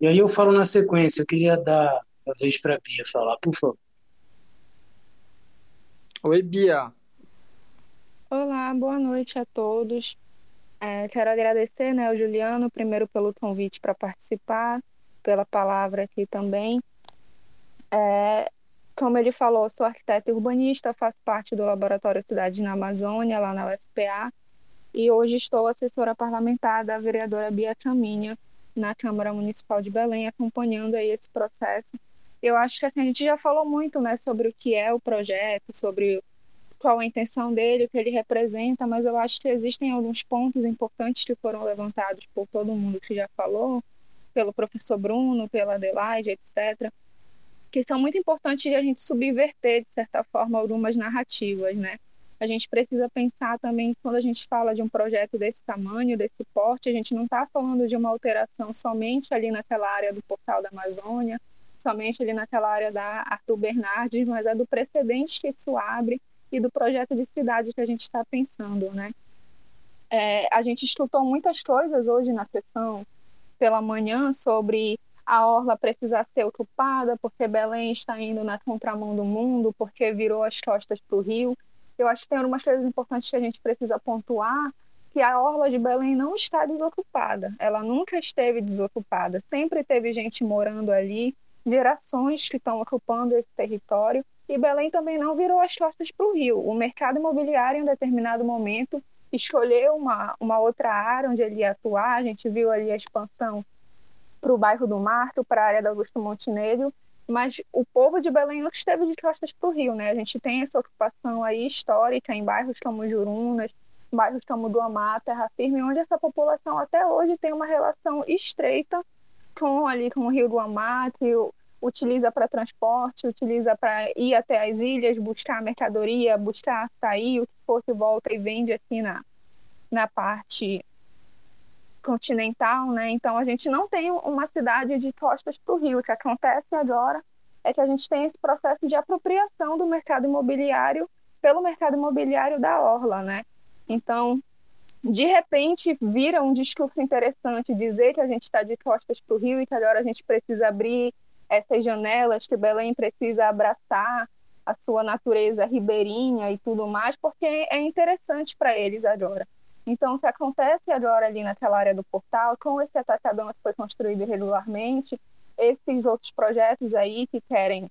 e aí eu falo na sequência, eu queria dar a vez para a Bia falar, por favor. Oi, Bia. Olá, boa noite a todos. É, quero agradecer né, ao Juliano, primeiro pelo convite para participar, pela palavra aqui também. É, como ele falou, sou arquiteta urbanista, faço parte do Laboratório Cidade na Amazônia, lá na UFPA, e hoje estou assessora parlamentar da vereadora Bia Caminha, na Câmara Municipal de Belém, acompanhando aí esse processo eu acho que assim, a gente já falou muito né, sobre o que é o projeto, sobre qual a intenção dele, o que ele representa, mas eu acho que existem alguns pontos importantes que foram levantados por todo mundo que já falou, pelo professor Bruno, pela Adelaide, etc., que são muito importantes de a gente subverter, de certa forma, algumas narrativas, né? A gente precisa pensar também, quando a gente fala de um projeto desse tamanho, desse porte, a gente não está falando de uma alteração somente ali naquela área do Portal da Amazônia, somente ali naquela área da Arthur Bernardes, mas é do precedente que isso abre e do projeto de cidade que a gente está pensando, né? É, a gente escutou muitas coisas hoje na sessão pela manhã sobre a orla precisar ser ocupada porque Belém está indo na contramão do mundo, porque virou as costas para o rio. Eu acho que tem algumas coisas importantes que a gente precisa pontuar, que a orla de Belém não está desocupada. Ela nunca esteve desocupada, sempre teve gente morando ali, gerações que estão ocupando esse território e Belém também não virou as costas para o Rio. O mercado imobiliário, em determinado momento, escolheu uma, uma outra área onde ele ia atuar. A gente viu ali a expansão para o bairro do Marto, para a área da Augusto Montenegro, mas o povo de Belém não esteve de costas para o Rio, né? A gente tem essa ocupação aí histórica em bairros como Jurunas, bairros como do Amar, Terra Firme, onde essa população até hoje tem uma relação estreita com ali com o Rio do Amar, que utiliza para transporte, utiliza para ir até as ilhas, buscar mercadoria, buscar açaí, o que for que volta e vende aqui na, na parte continental, né? Então a gente não tem uma cidade de costas para o rio. O que acontece agora é que a gente tem esse processo de apropriação do mercado imobiliário pelo mercado imobiliário da orla, né? Então, de repente, vira um discurso interessante dizer que a gente está de costas para o rio e que agora a gente precisa abrir essas janelas que Belém precisa abraçar a sua natureza ribeirinha e tudo mais, porque é interessante para eles agora. Então, o que acontece agora ali naquela área do portal, com esse atacadão que foi construído irregularmente, esses outros projetos aí que querem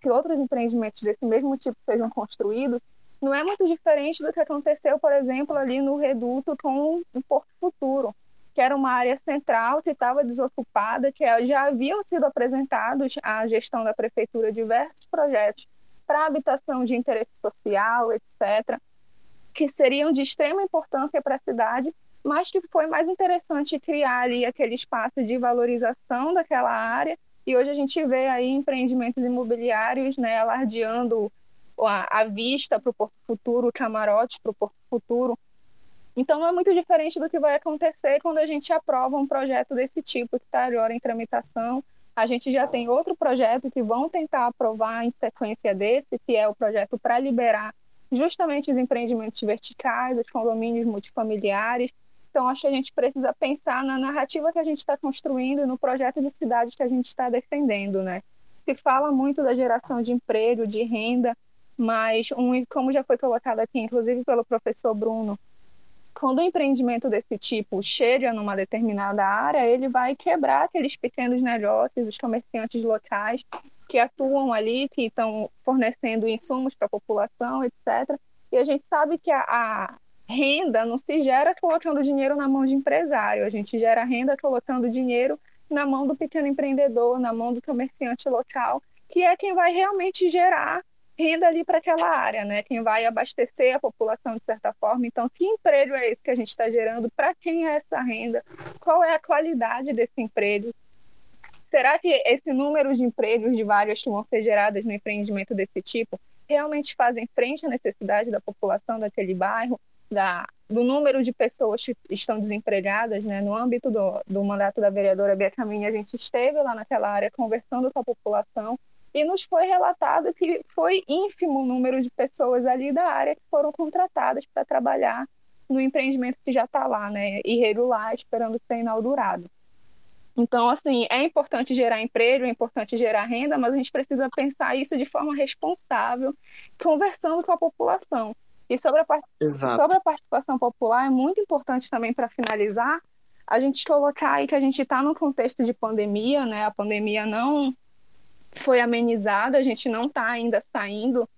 que outros empreendimentos desse mesmo tipo sejam construídos, não é muito diferente do que aconteceu, por exemplo, ali no Reduto com o Porto Futuro que era uma área central que estava desocupada, que já haviam sido apresentados à gestão da prefeitura diversos projetos para habitação de interesse social, etc. que seriam de extrema importância para a cidade, mas que foi mais interessante criar ali aquele espaço de valorização daquela área. E hoje a gente vê aí empreendimentos imobiliários né, alardeando a, a vista para o Porto Futuro, camarotes para o Porto Futuro. Então não é muito diferente do que vai acontecer quando a gente aprova um projeto desse tipo que está agora em tramitação. A gente já tem outro projeto que vão tentar aprovar em sequência desse, que é o projeto para liberar justamente os empreendimentos verticais, os condomínios multifamiliares. Então, acho que a gente precisa pensar na narrativa que a gente está construindo, no projeto de cidade que a gente está defendendo, né? Se fala muito da geração de emprego, de renda, mas, um, como já foi colocado aqui, inclusive pelo professor Bruno, quando um empreendimento desse tipo chega numa determinada área, ele vai quebrar aqueles pequenos negócios, os comerciantes locais que atuam ali, que estão fornecendo insumos para a população, etc. E a gente sabe que a, a, renda não se gera colocando dinheiro na mão de empresário, a gente gera renda colocando dinheiro na mão do pequeno empreendedor, na mão do comerciante local, que é quem vai realmente gerar renda ali para aquela área, né? Quem vai abastecer a população de certa forma. Então, que emprego é esse que a gente está gerando? Para quem é essa renda? Qual é a qualidade desse emprego? Será que esse número de empregos de vários que vão ser gerados no empreendimento desse tipo realmente fazem frente à necessidade da população daquele bairro, da, do número de pessoas que estão desempregadas, né? No âmbito do, do mandato da vereadora Bia Caminha, a gente esteve lá naquela área conversando com a população e nos foi relatado que foi ínfimo o número de pessoas ali da área que foram contratadas para trabalhar no empreendimento que já está lá, né, irregular, esperando ser inaugurado. Então, assim, é importante gerar emprego, é importante gerar renda, mas a gente precisa pensar isso de forma responsável, conversando com a população. E sobre a, sobre a participação popular, é muito importante também, para finalizar, a gente colocar aí que a gente está num contexto de pandemia, né? A pandemia não foi amenizada, a gente não está ainda saindo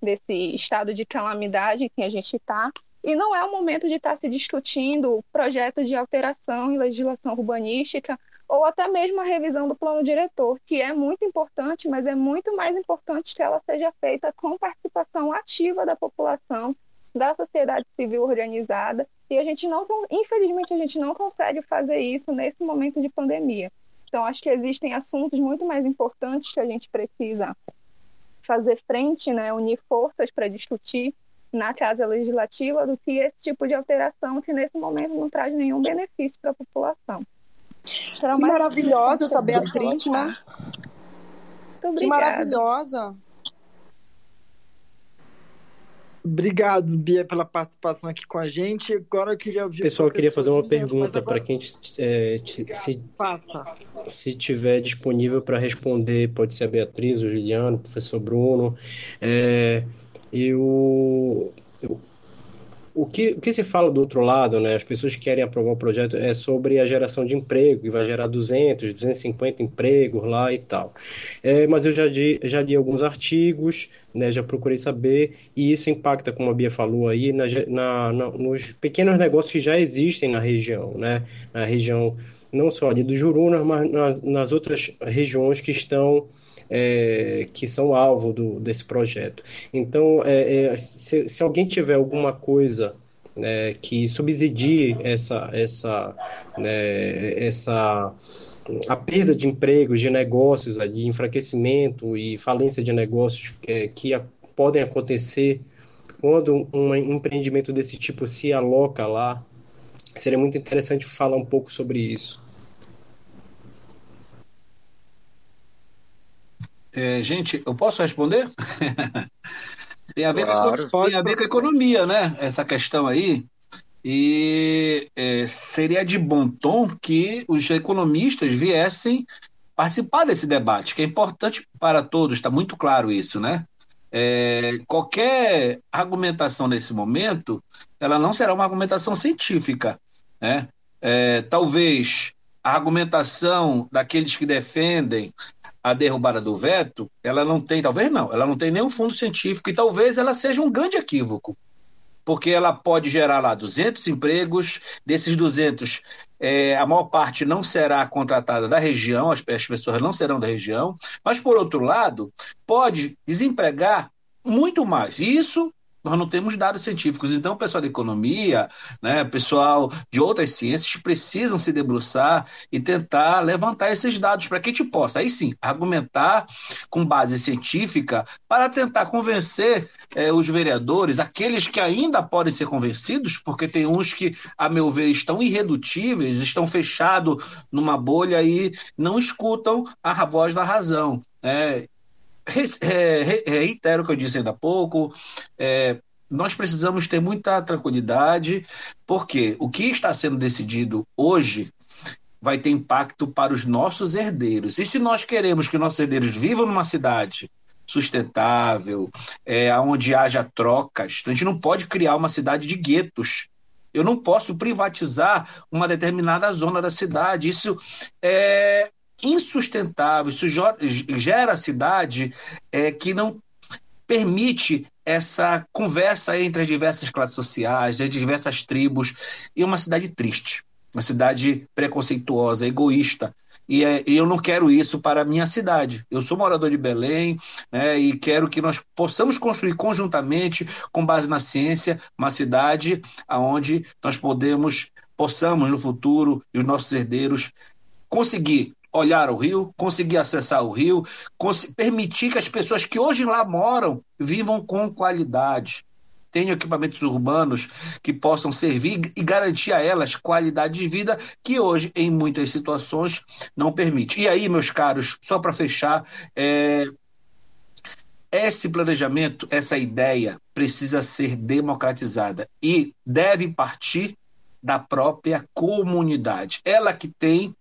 desse estado de calamidade que a gente está, e não é o momento de estar tá se discutindo projetos de alteração em legislação urbanística ou até mesmo a revisão do plano diretor, que é muito importante, mas é muito mais importante que ela seja feita com participação ativa da população, da sociedade civil organizada, e a gente não, infelizmente, a gente não consegue fazer isso nesse momento de pandemia. Então, acho que existem assuntos muito mais importantes que a gente precisa fazer frente, né, unir forças para discutir na Casa Legislativa do que esse tipo de alteração que nesse momento não traz nenhum benefício para a população. que maravilhosa essa Beatriz, né? Que maravilhosa. Obrigado, Bia, pela participação aqui com a gente. Agora eu queria ouvir. Pessoal, eu queria fazer uma pergunta para quem é, se, Passa. se tiver disponível para responder, pode ser a Beatriz, o Juliano, o professor Bruno. É, eu, eu o que, o que se fala do outro lado, né, as pessoas que querem aprovar o projeto, é sobre a geração de emprego, que vai gerar 200, 250 empregos lá e tal. É, mas eu já li, já li alguns artigos, né, já procurei saber, e isso impacta, como a Bia falou aí, na, na, na, nos pequenos negócios que já existem na região, né, na região não só ali do Jurunas, mas nas, nas outras regiões que estão é, que são alvo do, desse projeto. Então, é, é, se, se, alguém tiver alguma coisa né, que subsidie essa, essa, né, essa a perda de empregos, de negócios, de enfraquecimento e falência de negócios que, que podem acontecer quando um empreendimento desse tipo se aloca lá, seria muito interessante falar um pouco sobre isso. É, gente, eu posso responder? tem, a ver claro, com, tem a ver com a economia, né? Essa questão aí. E é, seria de bom tom que os economistas viessem participar desse debate, que é importante para todos, está muito claro isso, né? É, qualquer argumentação nesse momento, ela não será uma argumentação científica, né? É, talvez a argumentação daqueles que defendem a derrubada do veto, ela não tem, talvez não, ela não tem nenhum fundo científico e talvez ela seja um grande equívoco, porque ela pode gerar lá 200 empregos, desses 200, é, a maior parte não será contratada da região, as, as pessoas não serão da região, mas por outro lado, pode desempregar muito mais. Isso nós não temos dados científicos. Então, o pessoal da economia, né, pessoal de outras ciências precisam se debruçar e tentar levantar esses dados para que a gente possa, aí sim, argumentar com base científica para tentar convencer eh, os vereadores, aqueles que ainda podem ser convencidos, porque tem uns que, a meu ver, estão irredutíveis, estão fechados numa bolha e não escutam a voz da razão. É, reitero o que eu disse ainda há pouco. É, nós precisamos ter muita tranquilidade, porque o que está sendo decidido hoje vai ter impacto para os nossos herdeiros. E se nós queremos que nossos herdeiros vivam numa cidade sustentável, é, onde haja trocas, a gente não pode criar uma cidade de guetos. Eu não posso privatizar uma determinada zona da cidade. Isso é, insustentável, isso gera cidade é, que não permite essa conversa entre as diversas classes sociais, as diversas tribos, e uma cidade triste, uma cidade preconceituosa, egoísta. E, é, e eu não quero isso para a minha cidade. Eu sou morador de Belém né, e quero que nós possamos construir conjuntamente, com base na ciência, uma cidade onde nós podemos, possamos no futuro, e os nossos herdeiros, conseguir olhar o rio, conseguir acessar o rio, permitir que as pessoas que hoje lá moram vivam com qualidade. Tenham equipamentos urbanos que possam servir e garantir a elas qualidade de vida que hoje, em muitas situações, não permite. E aí, meus caros, só para fechar, é... esse planejamento, essa ideia precisa ser democratizada e deve partir da própria comunidade. Ela que tem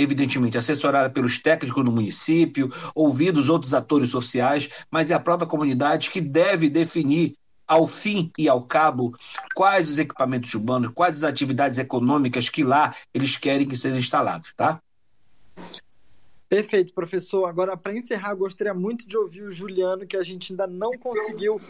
evidentemente, assessorada pelos técnicos do município, ouvidos outros atores sociais, mas é a própria comunidade que deve definir ao fim e ao cabo, quais os equipamentos urbanos, quais as atividades econômicas que lá eles querem que sejam instalados, tá? Perfeito, professor. Agora, para encerrar, gostaria muito de ouvir o Juliano, que a gente ainda não conseguiu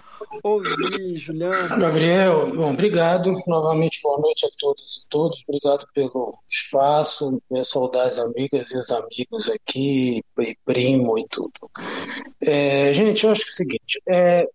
ouvir. Juliano. Gabriel, bom, obrigado. Novamente, boa noite a todos e todos. Obrigado pelo espaço. Minha saudar as amigas e os amigos aqui, e primo e tudo. É, gente, eu acho que é o seguinte: é,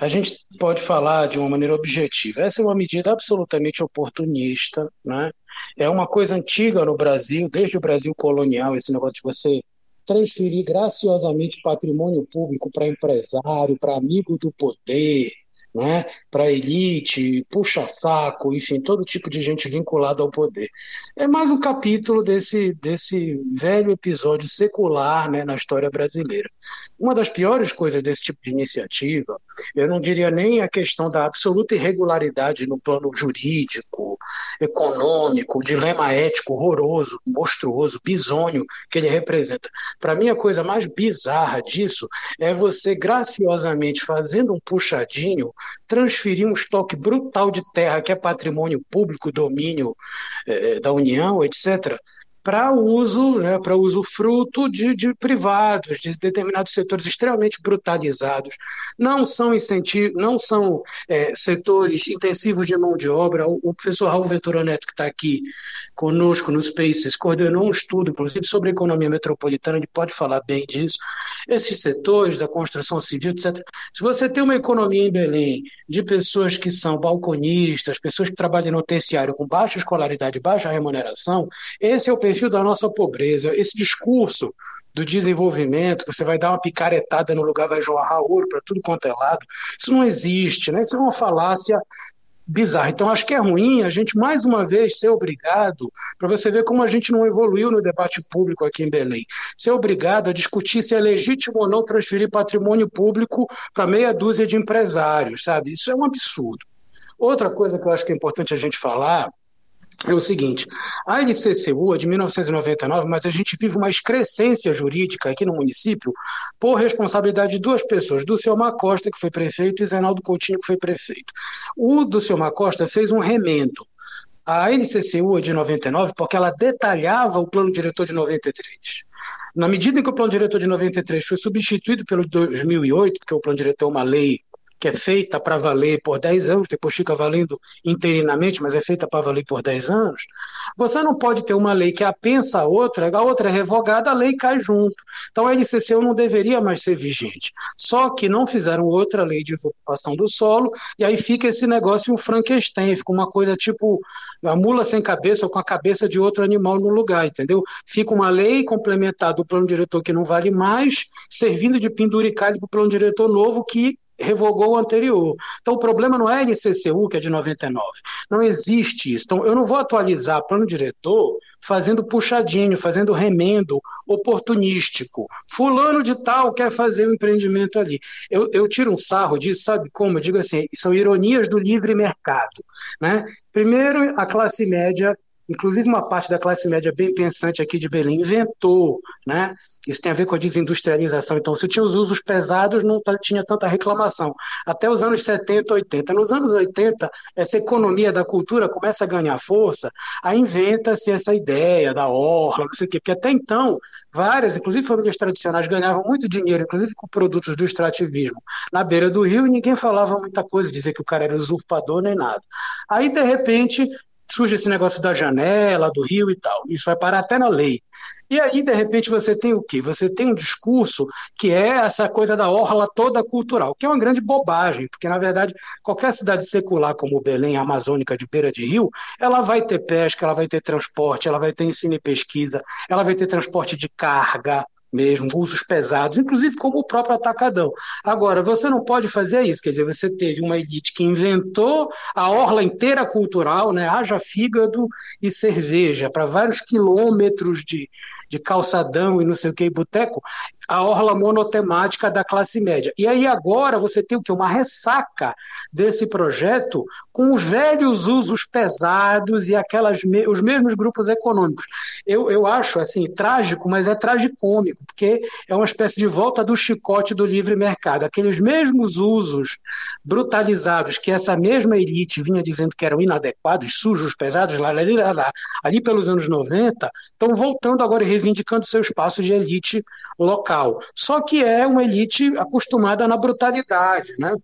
a gente pode falar de uma maneira objetiva. Essa é uma medida absolutamente oportunista, né? É uma coisa antiga no Brasil, desde o Brasil colonial, esse negócio de você transferir graciosamente patrimônio público para empresário, para amigo do poder, né, para elite, puxa-saco, enfim, todo tipo de gente vinculada ao poder. É mais um capítulo desse, desse velho episódio secular né, na história brasileira. Uma das piores coisas desse tipo de iniciativa, eu não diria nem a questão da absoluta irregularidade no plano jurídico, econômico, dilema ético horroroso, monstruoso, bisônio que ele representa. Para mim, a coisa mais bizarra disso é você graciosamente fazendo um puxadinho transferir um estoque brutal de terra que é patrimônio público, domínio eh, da União, etc., para uso, né, para uso fruto de, de, privados, de determinados setores extremamente brutalizados. Não são incentivos, não são é, setores intensivos de mão de obra. O, o professor Raul Ventura Neto, que está aqui, conosco no Spaces, coordenou um estudo, inclusive, sobre economia metropolitana, ele pode falar bem disso. Esses setores da construção civil, etc. Se você tem uma economia em Belém de pessoas que são balconistas, pessoas que trabalham no terciário com baixa escolaridade, baixa remuneração, esse é o perfil da nossa pobreza. Esse discurso do desenvolvimento, você vai dar uma picaretada no lugar, vai jorrar ouro para tudo quanto é lado. Isso não existe, né? Isso é uma falácia bizarro. Então, acho que é ruim a gente, mais uma vez, ser obrigado, para você ver como a gente não evoluiu no debate público aqui em Belém, ser obrigado a discutir se é legítimo ou não transferir patrimônio público para meia dúzia de empresários, sabe? Isso é um absurdo. Outra coisa que eu acho que é importante a gente falar é o seguinte: a LCCU é de 1999, mas a gente vive uma excrescência jurídica aqui no município por responsabilidade de duas pessoas, do seu Costa, que foi prefeito, e Zenaldo Coutinho, que foi prefeito. O do seu Costa fez um remendo. A LCCU é de 99 porque ela detalhava o plano diretor de 93. Na medida em que o plano diretor de 93 foi substituído pelo 2008, porque o plano diretor é uma lei que é feita para valer por 10 anos, depois fica valendo interinamente, mas é feita para valer por 10 anos, você não pode ter uma lei que apensa a outra, a outra é revogada, a lei cai junto. Então a LCCU não deveria mais ser vigente. Só que não fizeram outra lei de ocupação do solo, e aí fica esse negócio um Frankenstein, fica uma coisa tipo a mula sem cabeça ou com a cabeça de outro animal no lugar, entendeu? Fica uma lei complementar do plano diretor que não vale mais, servindo de penduricalho para o plano diretor novo que revogou o anterior. Então, o problema não é a NCCU, que é de 99. Não existe isso. Então, eu não vou atualizar plano diretor fazendo puxadinho, fazendo remendo oportunístico. Fulano de tal quer fazer o um empreendimento ali. Eu, eu tiro um sarro disso, sabe como? Eu digo assim, são ironias do livre mercado. Né? Primeiro, a classe média inclusive uma parte da classe média bem pensante aqui de Belém inventou, né? Isso tem a ver com a desindustrialização. Então, se tinha os usos pesados, não tinha tanta reclamação. Até os anos 70, 80. Nos anos 80, essa economia da cultura começa a ganhar força, aí inventa-se essa ideia da orla, não sei o quê, porque até então, várias, inclusive famílias tradicionais, ganhavam muito dinheiro, inclusive com produtos do extrativismo, na beira do rio, e ninguém falava muita coisa, dizer que o cara era usurpador nem nada. Aí, de repente, surge esse negócio da janela, do rio e tal. Isso vai parar até na lei. E aí, de repente, você tem o quê? Você tem um discurso que é essa coisa da orla toda cultural, que é uma grande bobagem, porque, na verdade, qualquer cidade secular como Belém, amazônica de beira de rio, ela vai ter pesca, ela vai ter transporte, ela vai ter ensino e pesquisa, ela vai ter transporte de carga, mesmo, usos pesados, inclusive como o próprio atacadão. Agora, você não pode fazer isso, quer dizer, você teve uma elite que inventou a orla inteira cultural, né? haja fígado e cerveja para vários quilômetros de, de calçadão e não sei o que, boteco, a orla monotemática da classe média. E aí agora você tem o que? Uma ressaca desse projeto com os velhos usos pesados e aquelas os mesmos grupos econômicos. Eu, eu acho assim trágico, mas é tragicômico, porque é uma espécie de volta do chicote do livre mercado. Aqueles mesmos usos brutalizados que essa mesma elite vinha dizendo que eram inadequados, sujos, pesados, lá, lá, lá, lá ali pelos anos 90, estão voltando agora e reivindicando seu espaço de elite local. Só que é uma elite acostumada na brutalidade. Né?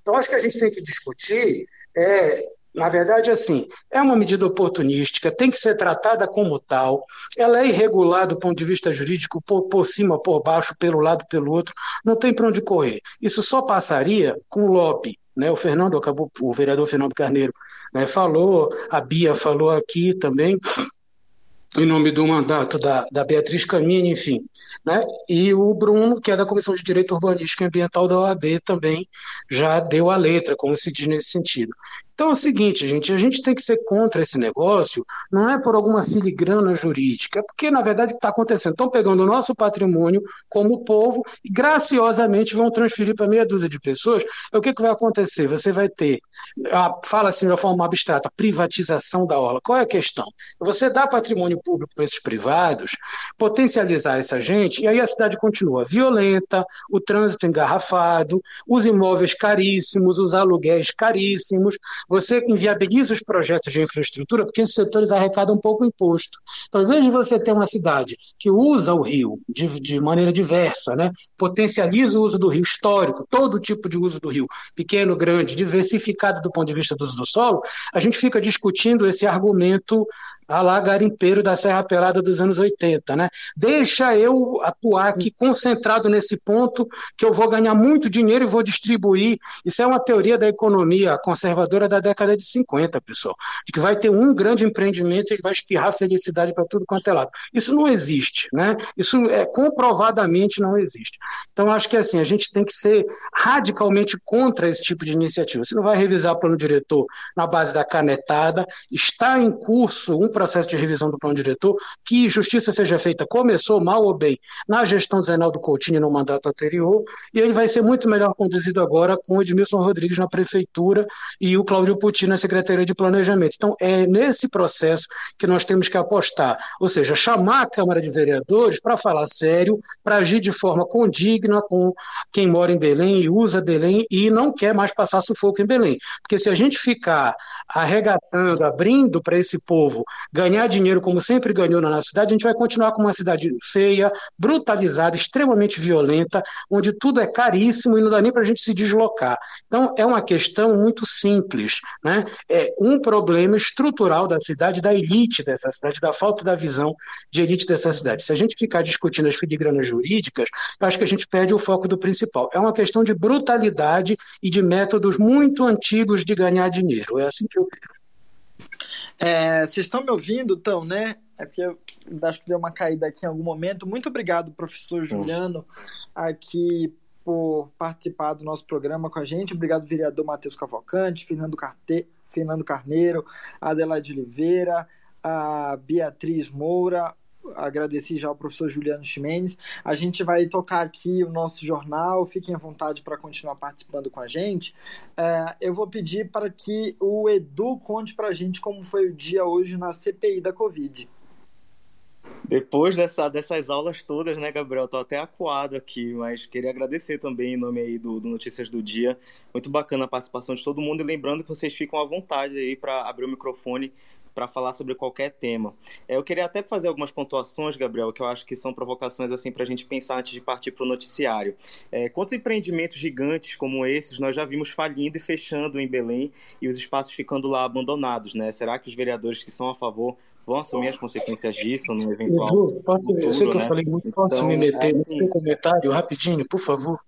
Então, acho que a gente tem que discutir. É, na verdade, assim, é uma medida oportunística, tem que ser tratada como tal. Ela é irregular do ponto de vista jurídico, por, por cima, por baixo, pelo lado, pelo outro. Não tem para onde correr. Isso só passaria com lobby. Né? O Fernando acabou, o vereador Fernando Carneiro né, falou, a Bia falou aqui também, em nome do mandato da, da Beatriz Camini, enfim. Né? E o Bruno, que é da Comissão de Direito Urbanístico e Ambiental da OAB, também já deu a letra, como se diz nesse sentido. Então é o seguinte, gente, a gente tem que ser contra esse negócio, não é por alguma filigrana jurídica, é porque, na verdade, o que está acontecendo? Estão pegando o nosso patrimônio como povo e graciosamente vão transferir para meia dúzia de pessoas. O que, que vai acontecer? Você vai ter, fala assim de uma forma abstrata, privatização da orla. Qual é a questão? Você dá patrimônio público para esses privados, potencializar essa gente, e aí a cidade continua violenta, o trânsito engarrafado, os imóveis caríssimos, os aluguéis caríssimos, você inviabiliza os projetos de infraestrutura porque esses setores arrecadam pouco imposto. Então, ao invés de você ter uma cidade que usa o rio de, de maneira diversa, né, potencializa o uso do rio histórico, todo tipo de uso do rio, pequeno, grande, diversificado do ponto de vista do uso do solo, a gente fica discutindo esse argumento a lá garimpeiro da Serra Pelada dos anos 80, né? Deixa eu atuar aqui concentrado nesse ponto que eu vou ganhar muito dinheiro e vou distribuir. Isso é uma teoria da economia conservadora da década de 50, pessoal. De que vai ter um grande empreendimento e vai espirrar felicidade para tudo quanto é lado. Isso não existe, né? Isso é comprovadamente não existe. Então acho que assim, a gente tem que ser radicalmente contra esse tipo de iniciativa. Você não vai revisar o plano diretor na base da canetada, está em curso um processo de revisão do plano diretor, que justiça seja feita, começou mal ou bem na gestão do Zenaldo Coutinho no mandato anterior, e ele vai ser muito melhor conduzido agora com o Edmilson Rodrigues na prefeitura e o Cláudio Putin na Secretaria de Planejamento. Então, é nesse processo que nós temos que apostar, ou seja, chamar a Câmara de Vereadores para falar sério, para agir de forma condigna com quem mora em Belém e usa Belém e não quer mais passar sufoco em Belém. Porque se a gente ficar arregaçando, abrindo para esse povo ganhar dinheiro como sempre ganhou na nossa cidade, a gente vai continuar com uma cidade feia, brutalizada, extremamente violenta, onde tudo é caríssimo e não dá nem para a gente se deslocar. Então, é uma questão muito simples. Né? É um problema estrutural da cidade, da elite dessa cidade, da falta da visão de elite dessa cidade. Se a gente ficar discutindo as filigranas jurídicas, eu acho que a gente perde o foco do principal. É uma questão de brutalidade e de métodos muito antigos de ganhar dinheiro. É assim que eu vejo. É, vocês estão me ouvindo, então, né? É porque eu acho que deu uma caída aqui em algum momento. Muito obrigado, professor Juliano, aqui por participar do nosso programa com a gente. Obrigado, vereador Matheus Cavalcante, Fernando, Carte... Fernando Carneiro, Adelaide Oliveira, a Beatriz Moura, agradeci já ao professor Juliano Ximenes. A gente vai tocar aqui o nosso jornal, fiquem à vontade para continuar participando com a gente. É, eu vou pedir para que o Edu conte para a gente como foi o dia hoje na CPI da Covid. Depois dessa, dessas aulas todas, né, Gabriel? Tô até acuado aqui, mas queria agradecer também em nome aí do, do Notícias do Dia. Muito bacana a participação de todo mundo e lembrando que vocês ficam à vontade aí para abrir o microfone para falar sobre qualquer tema. É, eu queria até fazer algumas pontuações, Gabriel, que eu acho que são provocações assim para a gente pensar antes de partir para o noticiário. É, quantos empreendimentos gigantes como esses nós já vimos falindo e fechando em Belém e os espaços ficando lá abandonados, né? Será que os vereadores que são a favor vão assumir as consequências disso no eventual Edu, posso, futuro, eu sei que né? eu falei muito, posso então, me meter assim, no seu comentário rapidinho, por favor?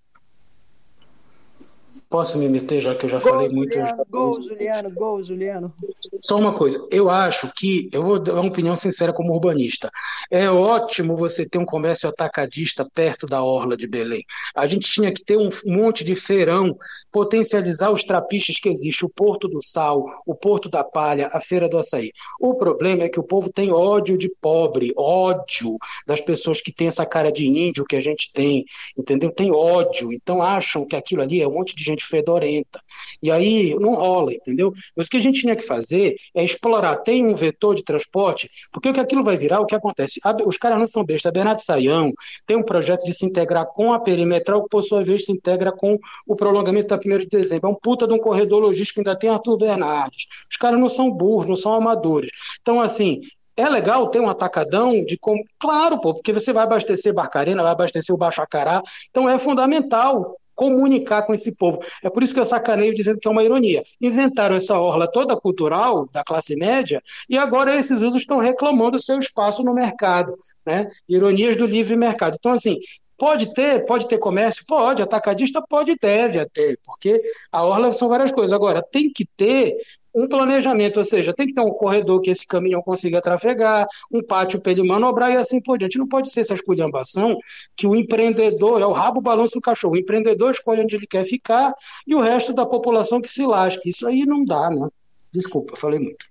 Posso me meter, já que eu já gol, falei muito? Juliano, gol, Juliano, gol, Juliano. Só uma coisa, eu acho que, eu vou dar uma opinião sincera como urbanista, é ótimo você ter um comércio atacadista perto da orla de Belém. A gente tinha que ter um monte de feirão, potencializar os trapiches que existem, o Porto do Sal, o Porto da Palha, a Feira do Açaí. O problema é que o povo tem ódio de pobre, ódio das pessoas que têm essa cara de índio que a gente tem, entendeu? Tem ódio, então acham que aquilo ali é um monte de gente gente fedorenta. E aí não rola, entendeu? Mas o que a gente tinha que fazer é explorar. Tem um vetor de transporte, porque o que aquilo vai virar, o que acontece? Os caras não são bestas. A Bernardo Saião tem um projeto de se integrar com a perimetral, que por sua vez se integra com o prolongamento da 1 de dezembro. É um puta de um corredor logístico, ainda tem Arthur Bernardes. Os caras não são burros, não são amadores. Então, assim, é legal ter um atacadão de como. Claro, pô, porque você vai abastecer Barcarena, vai abastecer o Baixacará. Então é fundamental comunicar com esse povo. É por isso que eu sacaneio dizendo que é uma ironia. Inventaram essa orla toda cultural da classe média e agora esses usos estão reclamando seu espaço no mercado. Né? Ironias do livre mercado. Então, assim, Pode ter, pode ter comércio? Pode, atacadista pode e deve ter, porque a orla são várias coisas. Agora, tem que ter um planejamento, ou seja, tem que ter um corredor que esse caminhão consiga trafegar, um pátio para ele manobrar e assim por diante. Não pode ser essa esculhambação que o empreendedor, é o rabo balanço do cachorro, o empreendedor escolhe onde ele quer ficar e o resto da população que se lasque. Isso aí não dá, né? Desculpa, falei muito.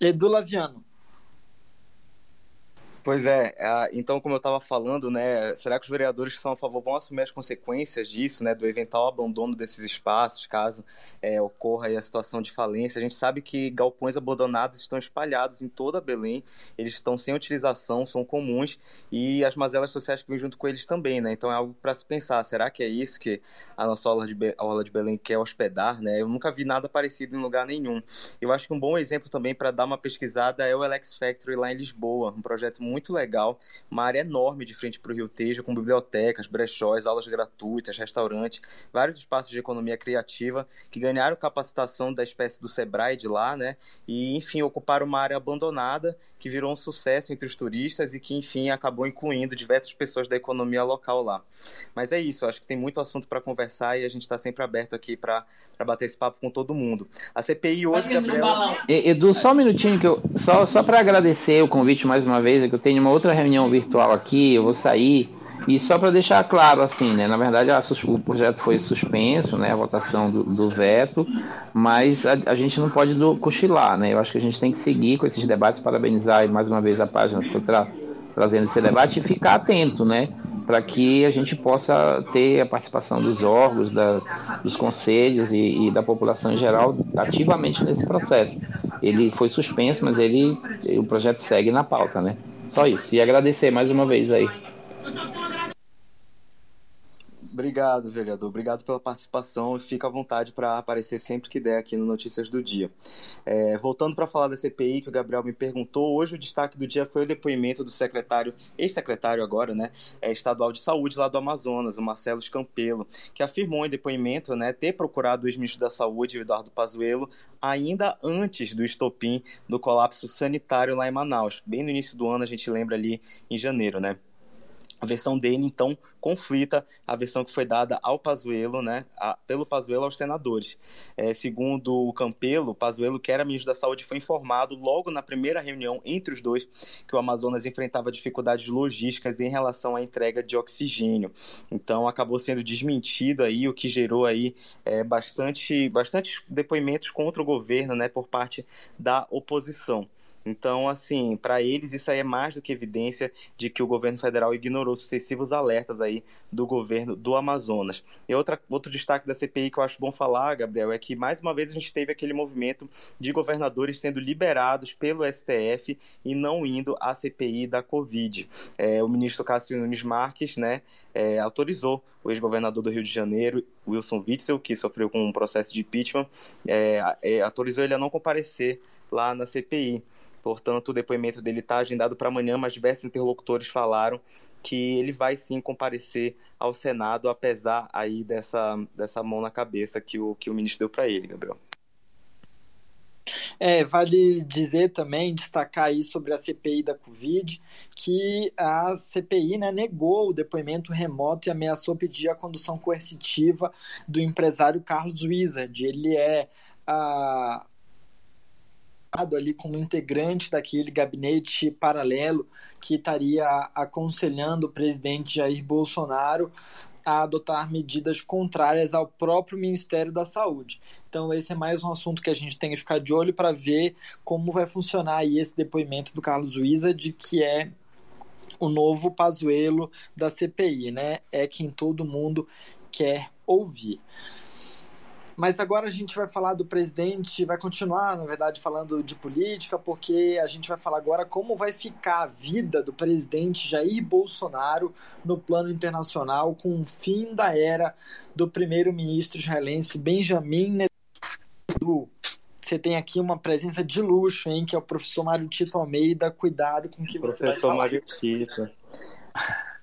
Edu Laviano. Pois é, então como eu estava falando, né, será que os vereadores que são a favor vão assumir as consequências disso, né, do eventual abandono desses espaços, caso é, ocorra a situação de falência? A gente sabe que galpões abandonados estão espalhados em toda Belém, eles estão sem utilização, são comuns e as mazelas sociais que vêm junto com eles também, né? Então é algo para se pensar. Será que é isso que a nossa aula de, Be aula de Belém quer hospedar, né? Eu nunca vi nada parecido em lugar nenhum. Eu acho que um bom exemplo também para dar uma pesquisada é o Alex Factory lá em Lisboa, um projeto muito muito legal, uma área enorme de frente para o Rio Tejo, com bibliotecas, brechóis, aulas gratuitas, restaurantes, vários espaços de economia criativa que ganharam capacitação da espécie do Sebrae de lá, né? E, enfim, ocuparam uma área abandonada que virou um sucesso entre os turistas e que, enfim, acabou incluindo diversas pessoas da economia local lá. Mas é isso, acho que tem muito assunto para conversar e a gente está sempre aberto aqui para bater esse papo com todo mundo. A CPI hoje, Gabriel. Edu, só um minutinho que eu. Só, só para agradecer o convite mais uma vez, é que eu tenho uma outra reunião virtual aqui, eu vou sair. E só para deixar claro, assim, né? Na verdade, a, o projeto foi suspenso, né? A votação do, do veto, mas a, a, gente não pode do, cochilar, né? Eu acho que a gente tem que seguir com esses debates, parabenizar mais uma vez a página por tra, trazendo esse debate e ficar atento, né? Para que a gente possa ter a participação dos órgãos, da, dos conselhos e, e da população em geral ativamente nesse processo. Ele foi suspenso, mas ele, o projeto segue na pauta, né? Só isso. E agradecer mais uma vez aí. Obrigado, vereador. Obrigado pela participação e fica à vontade para aparecer sempre que der aqui no Notícias do Dia. É, voltando para falar da CPI que o Gabriel me perguntou, hoje o destaque do dia foi o depoimento do secretário, ex-secretário agora, né, é, estadual de saúde lá do Amazonas, o Marcelo Escampelo, que afirmou em depoimento, né, ter procurado o ex-ministro da Saúde, Eduardo Pazuello, ainda antes do estopim do colapso sanitário lá em Manaus. Bem no início do ano, a gente lembra ali em janeiro, né? A versão dele, então, conflita a versão que foi dada ao Pazuello, né, a, pelo Pazuello aos senadores. É, segundo o Campelo, Pazuello, que era ministro da Saúde, foi informado logo na primeira reunião entre os dois que o Amazonas enfrentava dificuldades logísticas em relação à entrega de oxigênio. Então, acabou sendo desmentido aí, o que gerou aí é, bastante, bastante depoimentos contra o governo, né, por parte da oposição. Então, assim, para eles isso aí é mais do que evidência de que o governo federal ignorou sucessivos alertas aí do governo do Amazonas. E outra, outro destaque da CPI que eu acho bom falar, Gabriel, é que mais uma vez a gente teve aquele movimento de governadores sendo liberados pelo STF e não indo à CPI da Covid. É, o ministro Cássio Nunes Marques, né, é, autorizou o ex-governador do Rio de Janeiro, Wilson Witzel, que sofreu com um processo de impeachment, é, é autorizou ele a não comparecer lá na CPI. Portanto, o depoimento dele está agendado para amanhã, mas diversos interlocutores falaram que ele vai sim comparecer ao Senado, apesar aí dessa, dessa mão na cabeça que o, que o ministro deu para ele, Gabriel. É, vale dizer também, destacar aí sobre a CPI da Covid, que a CPI né, negou o depoimento remoto e ameaçou pedir a condução coercitiva do empresário Carlos Wizard. Ele é a, ali como integrante daquele gabinete paralelo que estaria aconselhando o presidente Jair Bolsonaro a adotar medidas contrárias ao próprio Ministério da Saúde. Então, esse é mais um assunto que a gente tem que ficar de olho para ver como vai funcionar aí esse depoimento do Carlos Wizard, que é o novo Pazuelo da CPI, né? É quem todo mundo quer ouvir. Mas agora a gente vai falar do presidente, vai continuar, na verdade, falando de política, porque a gente vai falar agora como vai ficar a vida do presidente Jair Bolsonaro no plano internacional com o fim da era do primeiro-ministro israelense Benjamin Netanyahu. Você tem aqui uma presença de luxo, hein, que é o professor Mário Tito Almeida. Cuidado com o que você professor vai falar. Mário Tito.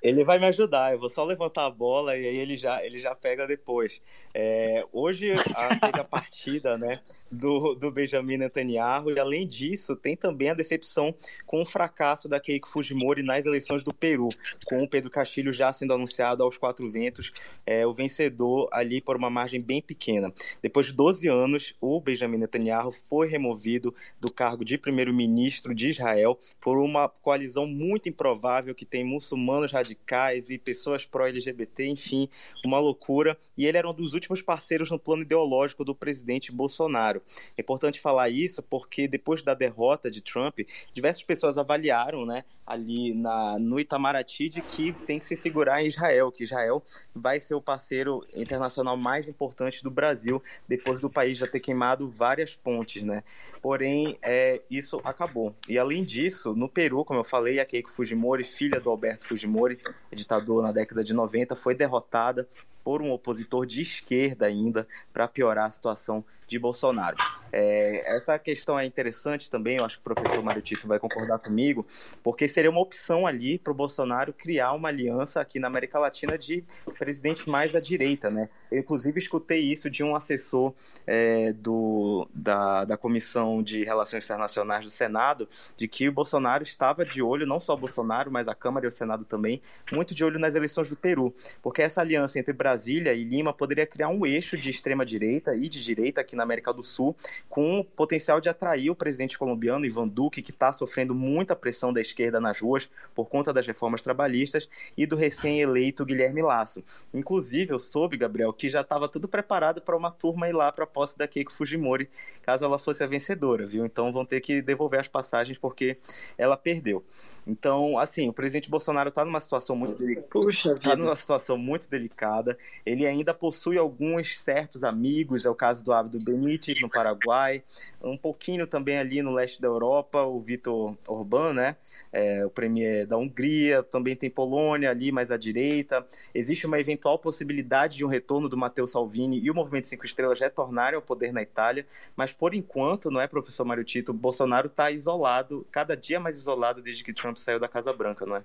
Ele vai me ajudar, eu vou só levantar a bola e aí ele já, ele já pega depois. É, hoje a, teve a partida né, do, do Benjamin Netanyahu e além disso tem também a decepção com o fracasso da Keiko Fujimori nas eleições do Peru, com o Pedro Castilho já sendo anunciado aos quatro ventos, é, o vencedor ali por uma margem bem pequena. Depois de 12 anos, o Benjamin Netanyahu foi removido do cargo de primeiro-ministro de Israel por uma coalizão muito improvável que tem muçulmanos radicais e pessoas pró-LGBT, enfim, uma loucura. E ele era um dos últimos parceiros no plano ideológico do presidente Bolsonaro. É importante falar isso porque depois da derrota de Trump, diversas pessoas avaliaram, né, ali na, no Itamaraty de que tem que se segurar em Israel, que Israel vai ser o parceiro internacional mais importante do Brasil depois do país já ter queimado várias pontes, né? Porém, é, isso acabou. E além disso, no Peru, como eu falei, a Keiko Fujimori, filha do Alberto Fujimori, ditador na década de 90, foi derrotada por um opositor de esquerda ainda para piorar a situação de Bolsonaro. É, essa questão é interessante também, eu acho que o professor Mário Tito vai concordar comigo, porque seria uma opção ali para o Bolsonaro criar uma aliança aqui na América Latina de presidentes mais à direita, né? Eu, inclusive, escutei isso de um assessor é, do, da, da Comissão de Relações Internacionais do Senado, de que o Bolsonaro estava de olho, não só o Bolsonaro, mas a Câmara e o Senado também, muito de olho nas eleições do Peru, porque essa aliança entre Brasília e Lima poderia criar um eixo de extrema-direita e de direita aqui na América do Sul, com o potencial de atrair o presidente colombiano Ivan Duque, que está sofrendo muita pressão da esquerda nas ruas por conta das reformas trabalhistas, e do recém-eleito Guilherme Lasso. Inclusive, eu soube, Gabriel, que já estava tudo preparado para uma turma ir lá para a posse da Keiko Fujimori, caso ela fosse a vencedora, viu? Então vão ter que devolver as passagens porque ela perdeu. Então, assim, o presidente Bolsonaro está numa situação muito delicada. Puxa Está numa situação muito delicada. Ele ainda possui alguns certos amigos, é o caso do Abdo Benítez no Paraguai, um pouquinho também ali no leste da Europa, o Vitor Orbán, né? É, o premier da Hungria, também tem Polônia ali mais à direita. Existe uma eventual possibilidade de um retorno do Matteo Salvini e o Movimento Cinco Estrelas retornarem ao poder na Itália, mas por enquanto, não é, professor Mário Tito, Bolsonaro está isolado, cada dia mais isolado desde que Trump saiu da Casa Branca, não é?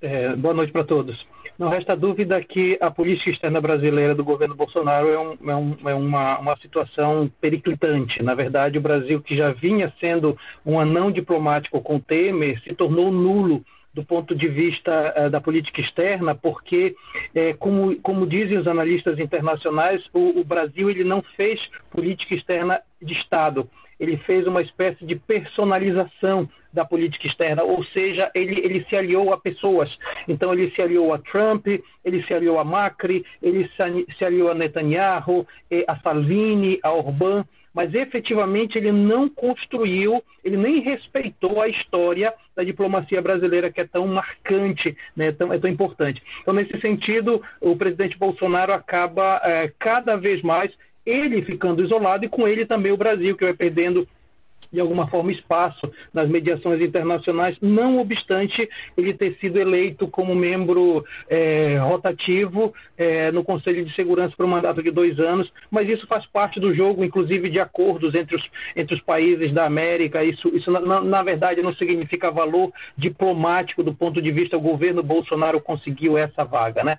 É, boa noite para todos. Não resta dúvida que a política externa brasileira do governo Bolsonaro é, um, é, um, é uma, uma situação periclitante. Na verdade, o Brasil, que já vinha sendo um anão diplomático com Temer, se tornou nulo do ponto de vista uh, da política externa, porque, eh, como, como dizem os analistas internacionais, o, o Brasil ele não fez política externa de Estado ele fez uma espécie de personalização da política externa, ou seja, ele, ele se aliou a pessoas. Então, ele se aliou a Trump, ele se aliou a Macri, ele se, aliou a Netanyahu, a Salvini, a Orbán, mas efetivamente ele não construiu, ele nem respeitou a história da diplomacia brasileira, que é tão marcante, né, tão, é tão importante. Então, nesse sentido, o presidente Bolsonaro acaba é, cada vez mais ele ficando isolado e com ele também o Brasil, que vai perdendo de alguma forma espaço nas mediações internacionais, não obstante ele ter sido eleito como membro é, rotativo é, no Conselho de Segurança por um mandato de dois anos, mas isso faz parte do jogo, inclusive de acordos entre os, entre os países da América. Isso, isso na, na verdade, não significa valor diplomático do ponto de vista do governo Bolsonaro conseguiu essa vaga, né?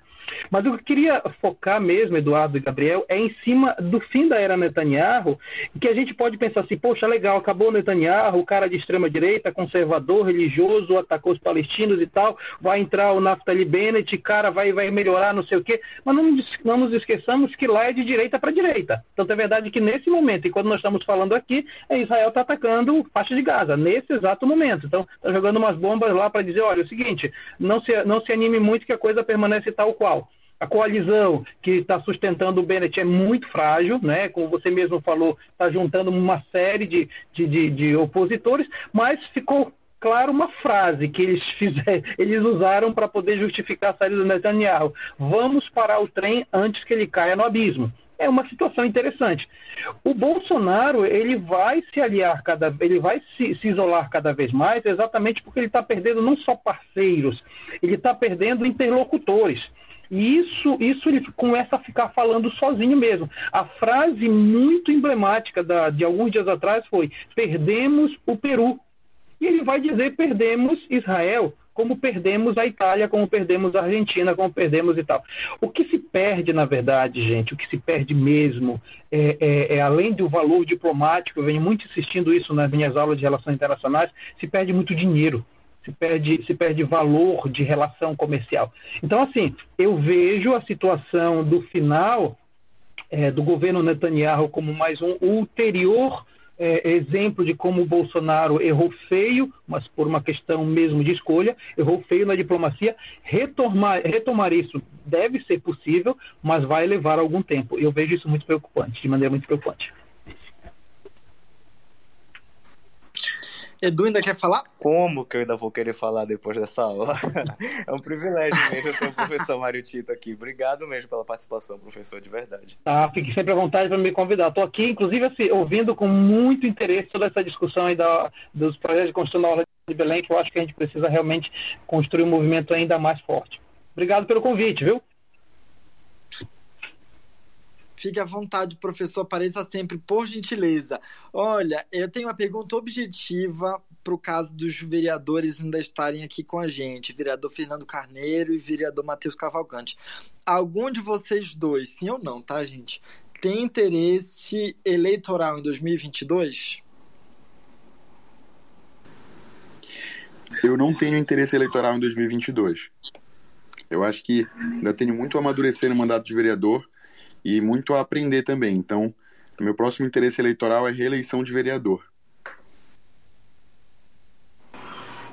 Mas o que eu queria focar mesmo, Eduardo e Gabriel, é em cima do fim da era Netanyahu, que a gente pode pensar assim, poxa, legal, acabou Netanyahu, o cara de extrema direita, conservador, religioso, atacou os palestinos e tal, vai entrar o Naftali Bennett, cara, vai, vai melhorar, não sei o quê. Mas não, não nos esqueçamos que lá é de direita para direita. Então é verdade que nesse momento, e quando nós estamos falando aqui, é Israel está atacando faixa de Gaza, nesse exato momento. Então, está jogando umas bombas lá para dizer, olha, é o seguinte, não se, não se anime muito que a coisa permanece tal qual. A coalizão que está sustentando o Bennett é muito frágil, né? como você mesmo falou, está juntando uma série de, de, de, de opositores, mas ficou claro uma frase que eles fizeram, eles usaram para poder justificar a saída do Netanyahu: vamos parar o trem antes que ele caia no abismo. É uma situação interessante. O Bolsonaro ele vai se aliar cada, ele vai se, se isolar cada vez mais, exatamente porque ele está perdendo não só parceiros, ele está perdendo interlocutores. E isso, isso ele começa a ficar falando sozinho mesmo. A frase muito emblemática da, de alguns dias atrás foi: perdemos o Peru. E ele vai dizer: perdemos Israel, como perdemos a Itália, como perdemos a Argentina, como perdemos e tal. O que se perde, na verdade, gente, o que se perde mesmo, é, é, é além do valor diplomático, eu venho muito insistindo isso nas minhas aulas de relações internacionais, se perde muito dinheiro se perde, se perde valor de relação comercial. Então, assim, eu vejo a situação do final é, do governo Netanyahu como mais um ulterior é, exemplo de como o Bolsonaro errou feio, mas por uma questão mesmo de escolha, errou feio na diplomacia. Retomar, retomar isso deve ser possível, mas vai levar algum tempo. Eu vejo isso muito preocupante, de maneira muito preocupante. Edu ainda quer falar? Como que eu ainda vou querer falar depois dessa aula? é um privilégio mesmo ter o professor Mário Tito aqui. Obrigado mesmo pela participação, professor, de verdade. Tá, fique sempre à vontade para me convidar. Estou aqui, inclusive, assim, ouvindo com muito interesse toda essa discussão aí da, dos projetos de construção da aula de Belém, que eu acho que a gente precisa realmente construir um movimento ainda mais forte. Obrigado pelo convite, viu? Fique à vontade, professor, apareça sempre, por gentileza. Olha, eu tenho uma pergunta objetiva para o caso dos vereadores ainda estarem aqui com a gente, vereador Fernando Carneiro e vereador Matheus Cavalcante. Algum de vocês dois, sim ou não, tá, gente, tem interesse eleitoral em 2022? Eu não tenho interesse eleitoral em 2022. Eu acho que ainda tenho muito a amadurecer no mandato de vereador e muito a aprender também. Então, meu próximo interesse eleitoral é reeleição de vereador.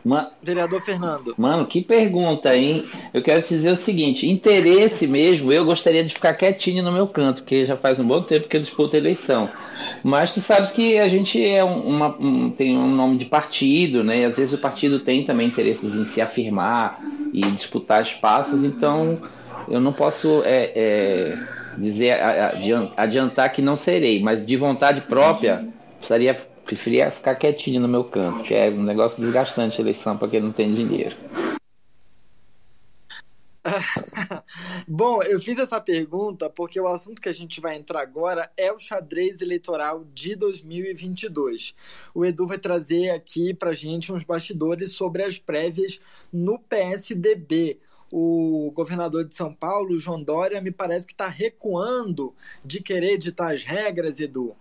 Ma... Vereador Fernando. Mano, que pergunta, hein? Eu quero te dizer o seguinte: interesse mesmo, eu gostaria de ficar quietinho no meu canto, porque já faz um bom tempo que eu disputo a eleição. Mas tu sabes que a gente é uma, um, tem um nome de partido, né? E às vezes o partido tem também interesses em se afirmar e disputar espaços, então eu não posso é, é, dizer adiantar que não serei, mas de vontade própria precisaria preferia ficar quietinho no meu canto, que é um negócio desgastante a eleição para quem não tem dinheiro. Bom, eu fiz essa pergunta porque o assunto que a gente vai entrar agora é o xadrez eleitoral de 2022. O Edu vai trazer aqui para gente uns bastidores sobre as prévias no PSDB. O governador de São Paulo, João Dória, me parece que está recuando de querer editar as regras, Edu.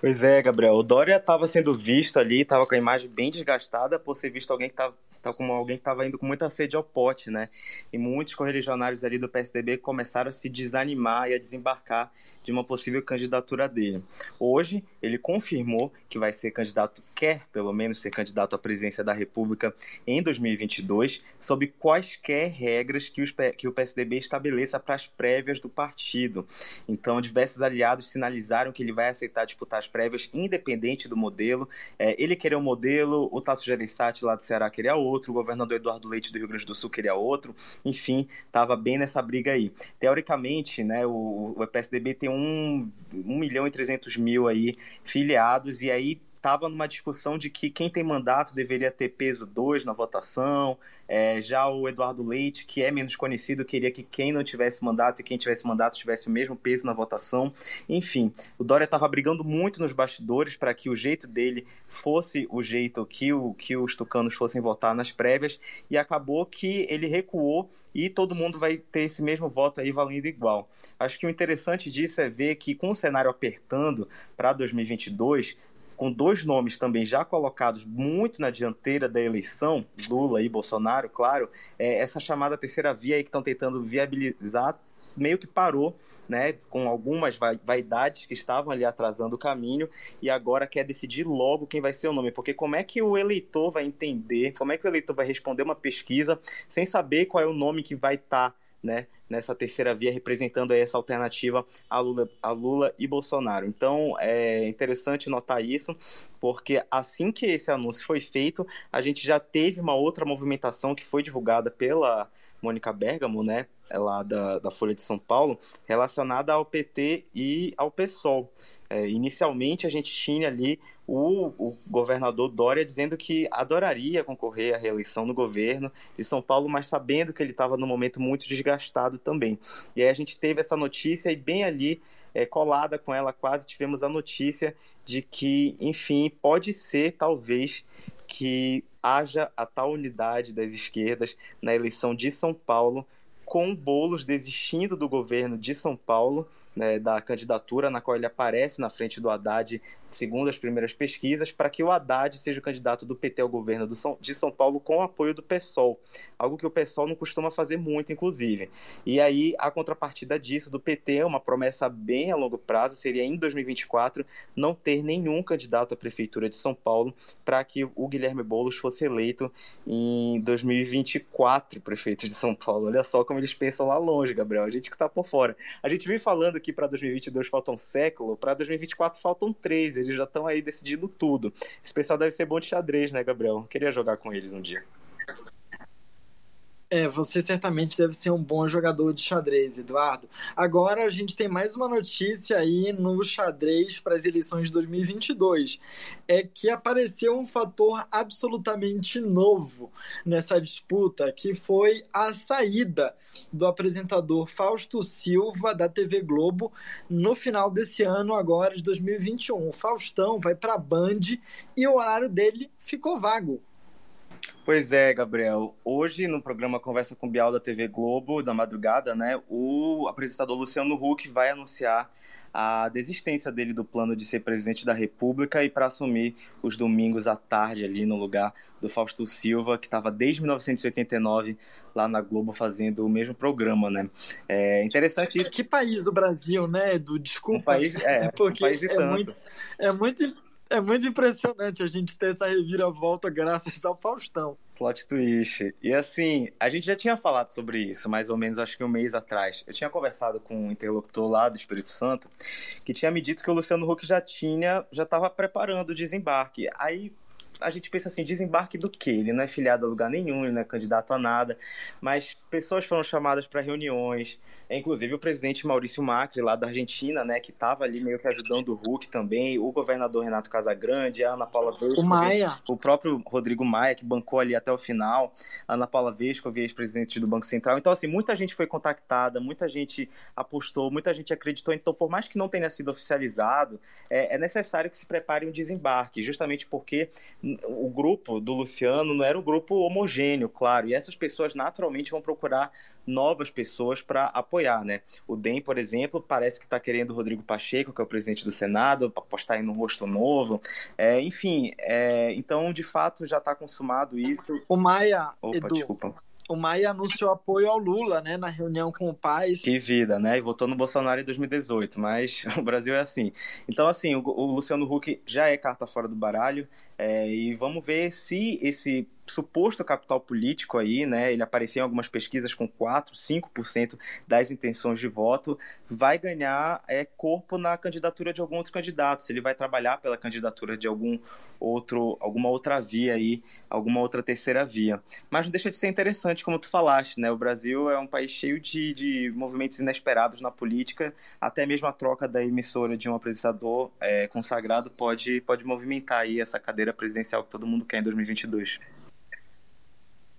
Pois é, Gabriel. O Dória estava sendo visto ali, estava com a imagem bem desgastada por ser visto alguém que estava tá como alguém que estava indo com muita sede ao pote, né? E muitos correligionários ali do PSDB começaram a se desanimar e a desembarcar de uma possível candidatura dele. Hoje, ele confirmou que vai ser candidato, quer pelo menos ser candidato à presidência da República em 2022, sob quaisquer regras que, os, que o PSDB estabeleça para as prévias do partido. Então, diversos aliados sinalizaram que ele vai aceitar disputar as prévias, independente do modelo. É, ele queria um modelo, o Tasso Gereissati lá do Ceará queria outro, o governador Eduardo Leite do Rio Grande do Sul queria outro. Enfim, estava bem nessa briga aí. Teoricamente, né, o, o PSDB tem um 1, 1 milhão e 300 mil aí filiados, e aí estava numa discussão de que quem tem mandato deveria ter peso 2 na votação. É, já o Eduardo Leite, que é menos conhecido, queria que quem não tivesse mandato e quem tivesse mandato tivesse o mesmo peso na votação. Enfim, o Dória estava brigando muito nos bastidores para que o jeito dele fosse o jeito que, o, que os tucanos fossem votar nas prévias e acabou que ele recuou e todo mundo vai ter esse mesmo voto aí valendo igual. Acho que o interessante disso é ver que com o cenário apertando para 2022, com dois nomes também já colocados muito na dianteira da eleição, Lula e Bolsonaro, claro, é, essa chamada terceira via aí que estão tentando viabilizar meio que parou, né, com algumas vaidades que estavam ali atrasando o caminho e agora quer decidir logo quem vai ser o nome, porque como é que o eleitor vai entender, como é que o eleitor vai responder uma pesquisa sem saber qual é o nome que vai estar tá né, nessa terceira via, representando essa alternativa a Lula, a Lula e Bolsonaro. Então é interessante notar isso, porque assim que esse anúncio foi feito, a gente já teve uma outra movimentação que foi divulgada pela Mônica Bergamo, né, lá da, da Folha de São Paulo, relacionada ao PT e ao PSOL. É, inicialmente a gente tinha ali o, o, governador Dória dizendo que adoraria concorrer à reeleição no governo de São Paulo, mas sabendo que ele estava num momento muito desgastado também. E aí a gente teve essa notícia e bem ali é, colada com ela, quase tivemos a notícia de que, enfim, pode ser talvez que haja a tal unidade das esquerdas na eleição de São Paulo, com Bolos desistindo do governo de São Paulo né, da candidatura na qual ele aparece na frente do Haddad segundo as primeiras pesquisas, para que o Haddad seja o candidato do PT ao governo de São Paulo com apoio do PSOL, algo que o PSOL não costuma fazer muito, inclusive. E aí, a contrapartida disso, do PT, uma promessa bem a longo prazo, seria em 2024 não ter nenhum candidato à prefeitura de São Paulo para que o Guilherme Boulos fosse eleito em 2024 prefeito de São Paulo. Olha só como eles pensam lá longe, Gabriel. A gente que está por fora. A gente vem falando que para 2022 falta um século, para 2024 faltam três eles já estão aí decidindo tudo. Esse pessoal deve ser bom de xadrez, né, Gabriel? Queria jogar com eles um dia. É, você certamente deve ser um bom jogador de xadrez, Eduardo. Agora a gente tem mais uma notícia aí no xadrez para as eleições de 2022. É que apareceu um fator absolutamente novo nessa disputa, que foi a saída do apresentador Fausto Silva da TV Globo no final desse ano agora de 2021. O Faustão vai para a Band e o horário dele ficou vago. Pois é, Gabriel. Hoje, no programa Conversa com Bial da TV Globo, da madrugada, né, o apresentador Luciano Huck vai anunciar a desistência dele do plano de ser presidente da República e para assumir os domingos à tarde ali no lugar do Fausto Silva, que estava desde 1989 lá na Globo fazendo o mesmo programa, né? É interessante. Que país o Brasil, né, Edu? Desculpa. Um país, é, porque um país e é tanto. Muito, é muito É muito impressionante a gente ter essa reviravolta graças ao Faustão. Plot twist. E assim, a gente já tinha falado sobre isso, mais ou menos acho que um mês atrás. Eu tinha conversado com um interlocutor lá do Espírito Santo que tinha me dito que o Luciano Huck já tinha, já estava preparando o desembarque. Aí a gente pensa assim, desembarque do quê? Ele não é filiado a lugar nenhum, ele não é candidato a nada, mas pessoas foram chamadas para reuniões, inclusive o presidente Maurício Macri, lá da Argentina, né, que estava ali meio que ajudando o Huck também, o governador Renato Casagrande, a Ana Paula Vesco, o Maia, o próprio Rodrigo Maia, que bancou ali até o final, a Ana Paula Vesco, ex-presidente do Banco Central. Então, assim, muita gente foi contactada, muita gente apostou, muita gente acreditou. Então, por mais que não tenha sido oficializado, é, é necessário que se prepare um desembarque, justamente porque o grupo do Luciano não era um grupo homogêneo, claro, e essas pessoas naturalmente vão procurar novas pessoas para apoiar, né? O DEM, por exemplo, parece que está querendo o Rodrigo Pacheco, que é o presidente do Senado, apostar em um rosto novo. É, enfim, é, então, de fato, já está consumado isso. O Maia, Opa, Edu, desculpa o Maia anunciou apoio ao Lula, né, na reunião com o Paz. Que vida, né? E votou no Bolsonaro em 2018, mas o Brasil é assim. Então, assim, o, o Luciano Huck já é carta fora do baralho, é, e vamos ver se esse suposto capital político aí, né, ele apareceu em algumas pesquisas com 4, 5% das intenções de voto, vai ganhar é, corpo na candidatura de algum outro candidato, se ele vai trabalhar pela candidatura de algum outro, alguma outra via aí, alguma outra terceira via. Mas não deixa de ser interessante, como tu falaste, né, o Brasil é um país cheio de, de movimentos inesperados na política, até mesmo a troca da emissora de um apresentador é, consagrado pode, pode movimentar aí essa cadeira presidencial que todo mundo quer em 2022.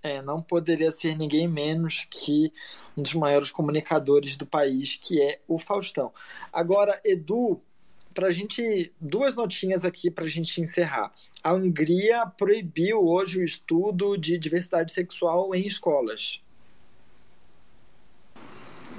É, não poderia ser ninguém menos que um dos maiores comunicadores do país, que é o Faustão. Agora, Edu, para gente duas notinhas aqui para a gente encerrar. A Hungria proibiu hoje o estudo de diversidade sexual em escolas.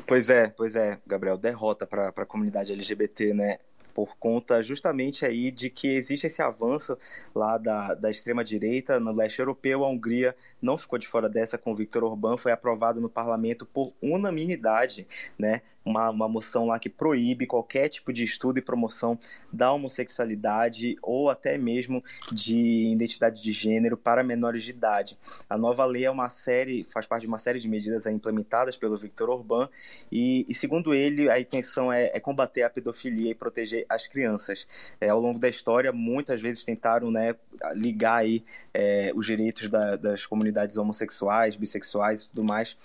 Pois é, pois é, Gabriel, derrota para a comunidade LGBT, né? Por conta justamente aí de que existe esse avanço lá da, da extrema-direita no leste europeu. A Hungria não ficou de fora dessa com Viktor Orbán, foi aprovado no parlamento por unanimidade, né? Uma, uma moção lá que proíbe qualquer tipo de estudo e promoção da homossexualidade ou até mesmo de identidade de gênero para menores de idade. A nova lei é uma série, faz parte de uma série de medidas implementadas pelo Viktor Orbán e, e segundo ele, a intenção é, é combater a pedofilia e proteger as crianças. É, ao longo da história, muitas vezes tentaram né, ligar aí, é, os direitos da, das comunidades homossexuais, bissexuais e tudo mais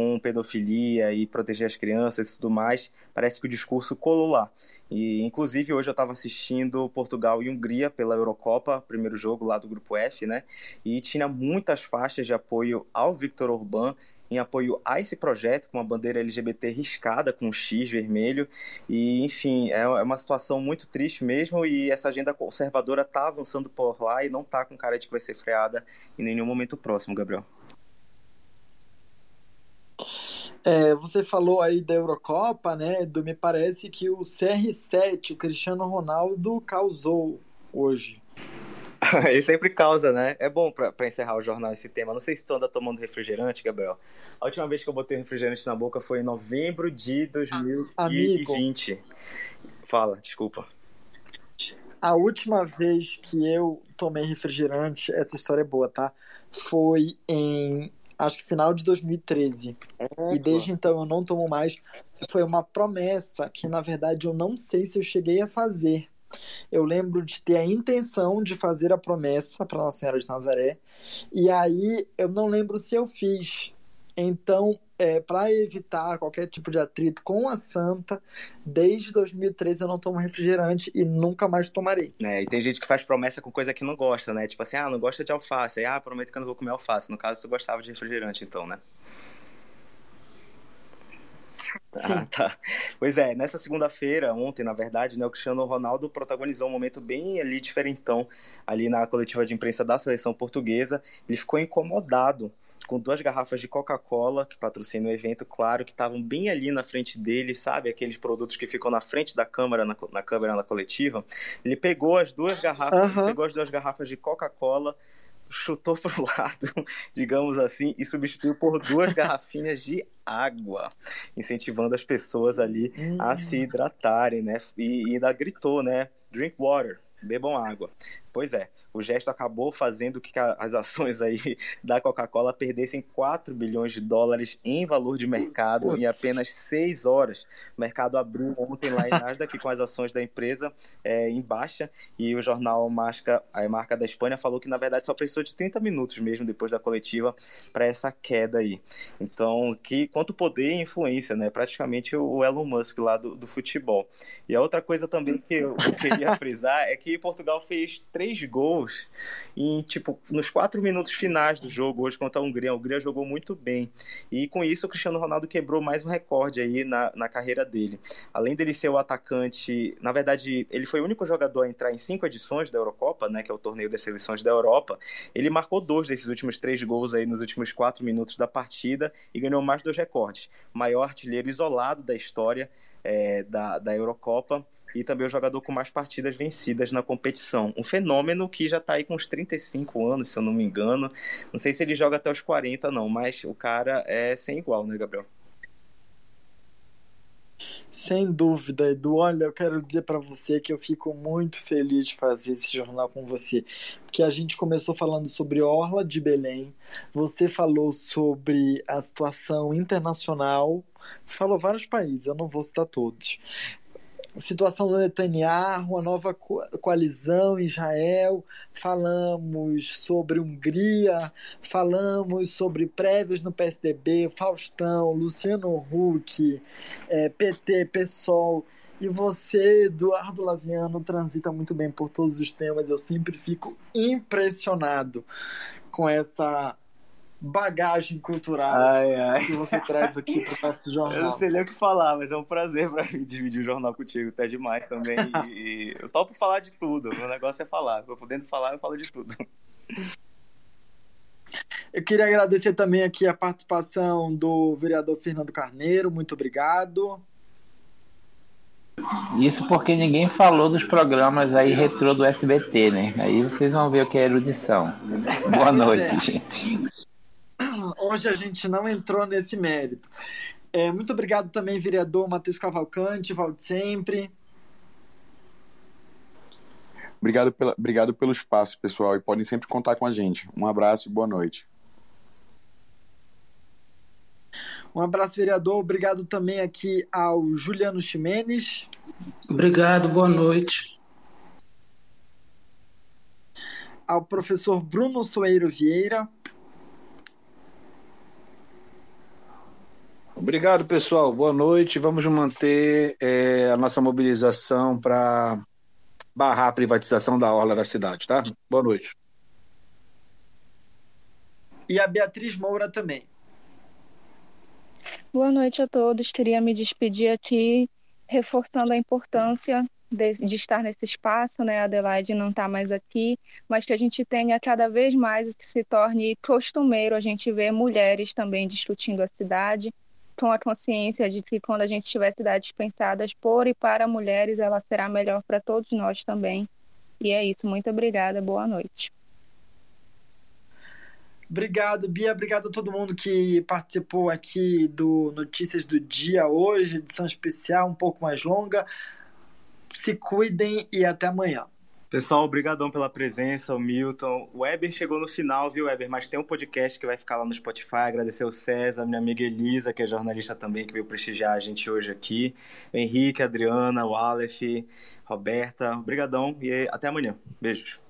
com pedofilia e proteger as crianças e tudo mais, parece que o discurso colou lá. E, inclusive, hoje eu estava assistindo Portugal e Hungria pela Eurocopa, primeiro jogo lá do Grupo F, né? E tinha muitas faixas de apoio ao Victor Orbán em apoio a esse projeto, com uma bandeira LGBT riscada com um X vermelho. E, enfim, é, é uma situação muito triste mesmo. E essa agenda conservadora está avançando por lá e não está com cara de que vai ser freada em nenhum momento próximo, Gabriel. É, você falou aí da Eurocopa, né? Do, me parece que o CR7, o Cristiano Ronaldo, causou hoje. Ele sempre causa, né? É bom para encerrar o jornal esse tema. Não sei se tu anda tomando refrigerante, Gabriel. A última vez que eu botei refrigerante na boca foi em novembro de 2020. Amigo, Fala, desculpa. A última vez que eu tomei refrigerante, essa história é boa, tá? Foi em acho que final de 2013. É, e desde então eu não tomo mais. Foi uma promessa que, na verdade, eu não sei se eu cheguei a fazer. Eu lembro de ter a intenção de fazer a promessa para Nossa Senhora de Nazaré. E aí eu não lembro se eu fiz. Então, é, para evitar qualquer tipo de atrito com a santa, desde 2013 eu não tomo refrigerante e nunca mais tomarei. É, e tem gente que faz promessa com coisa que não gosta, né? Tipo assim, ah, não gosta de alface. Aí, ah, prometo que eu não vou comer alface. No caso, tu gostava de refrigerante, então, né? Ah, tá. Pois é, nessa segunda-feira, ontem, na verdade, né, o Cristiano Ronaldo protagonizou um momento bem ali diferentão ali na coletiva de imprensa da seleção portuguesa. Ele ficou incomodado com duas garrafas de Coca-Cola, que patrocina o evento, claro, que estavam bem ali na frente dele, sabe? Aqueles produtos que ficam na frente da câmera, na, na câmera na coletiva. Ele pegou as duas garrafas, uhum. pegou as duas garrafas de Coca-Cola, chutou para o lado, digamos assim, e substituiu por duas garrafinhas de água, incentivando as pessoas ali a se hidratarem, né? E, e ainda gritou, né? Drink water, bebam água. Pois é, o gesto acabou fazendo que as ações aí da Coca-Cola perdessem 4 bilhões de dólares em valor de mercado Putz. em apenas 6 horas. O mercado abriu ontem lá em Nasdaq com as ações da empresa é, em baixa e o jornal Marca, a marca da Espanha falou que na verdade só precisou de 30 minutos mesmo depois da coletiva para essa queda aí. Então, que quanto poder e influência, né? Praticamente o Elon Musk lá do, do futebol. E a outra coisa também que eu queria frisar é que Portugal fez três gols em, tipo, nos quatro minutos finais do jogo hoje contra a Hungria. A Hungria jogou muito bem. E com isso o Cristiano Ronaldo quebrou mais um recorde aí na, na carreira dele. Além dele ser o atacante, na verdade, ele foi o único jogador a entrar em cinco edições da Eurocopa, né, que é o torneio das seleções da Europa. Ele marcou dois desses últimos três gols aí nos últimos quatro minutos da partida e ganhou mais dois recordes. Maior artilheiro isolado da história é, da, da Eurocopa e também o jogador com mais partidas vencidas na competição. Um fenômeno que já está aí com uns 35 anos, se eu não me engano. Não sei se ele joga até os 40, não, mas o cara é sem igual, né, Gabriel? Sem dúvida, Edu. Olha, eu quero dizer para você que eu fico muito feliz de fazer esse jornal com você, porque a gente começou falando sobre Orla de Belém, você falou sobre a situação internacional, falou vários países, eu não vou citar todos situação do Netanyahu, a nova coalizão em Israel, falamos sobre Hungria, falamos sobre prévios no PSDB, Faustão, Luciano Huck, é, PT, PSOL. E você, Eduardo Laviano, transita muito bem por todos os temas. Eu sempre fico impressionado com essa bagagem cultural ai, ai. que você traz aqui para o nosso jornal. Eu não sei nem o que falar, mas é um prazer para mim dividir o jornal contigo, até demais também. E, e eu topo falar de tudo, o meu negócio é falar. Eu podendo falar, eu falo de tudo. Eu queria agradecer também aqui a participação do vereador Fernando Carneiro, muito obrigado. Isso porque ninguém falou dos programas aí retrô do SBT, né? Aí vocês vão ver o que é erudição. Boa noite, é. gente hoje a gente não entrou nesse mérito. É, muito obrigado também, vereador Matheus Cavalcante, volte sempre. Obrigado, pela, obrigado pelo espaço, pessoal, e podem sempre contar com a gente. Um abraço e boa noite. Um abraço, vereador. Obrigado também aqui ao Juliano Ximenes. Obrigado, boa noite. Ao professor Bruno Soeiro Vieira. Obrigado, pessoal. Boa noite. Vamos manter é, a nossa mobilização para barrar a privatização da orla da cidade, tá? Boa noite. E a Beatriz Moura também. Boa noite a todos. Queria me despedir aqui, reforçando a importância de, de, estar nesse espaço, né? A Adelaide não está mais aqui, mas que a gente tenha cada vez mais que se torne costumeiro a gente ver mulheres também discutindo a cidade, com a consciência de que quando a gente tiver cidades pensadas por e para mulheres, ela será melhor para todos nós também. E é isso. Muito obrigada. Boa noite. Obrigado, Bia. Obrigado a todo mundo que participou aqui do Notícias do Dia hoje, edição especial, um pouco mais longa. Se cuidem e até amanhã. Pessoal, obrigadão pela presença, o Milton. O Weber chegou no final, viu, Weber? Mas tem um podcast que vai ficar lá no Spotify. Agradecer o César, minha amiga Elisa, que é jornalista também, que veio prestigiar a gente hoje aqui. Henrique, Adriana, o Aleph, Roberta. Obrigadão e até amanhã. Beijos.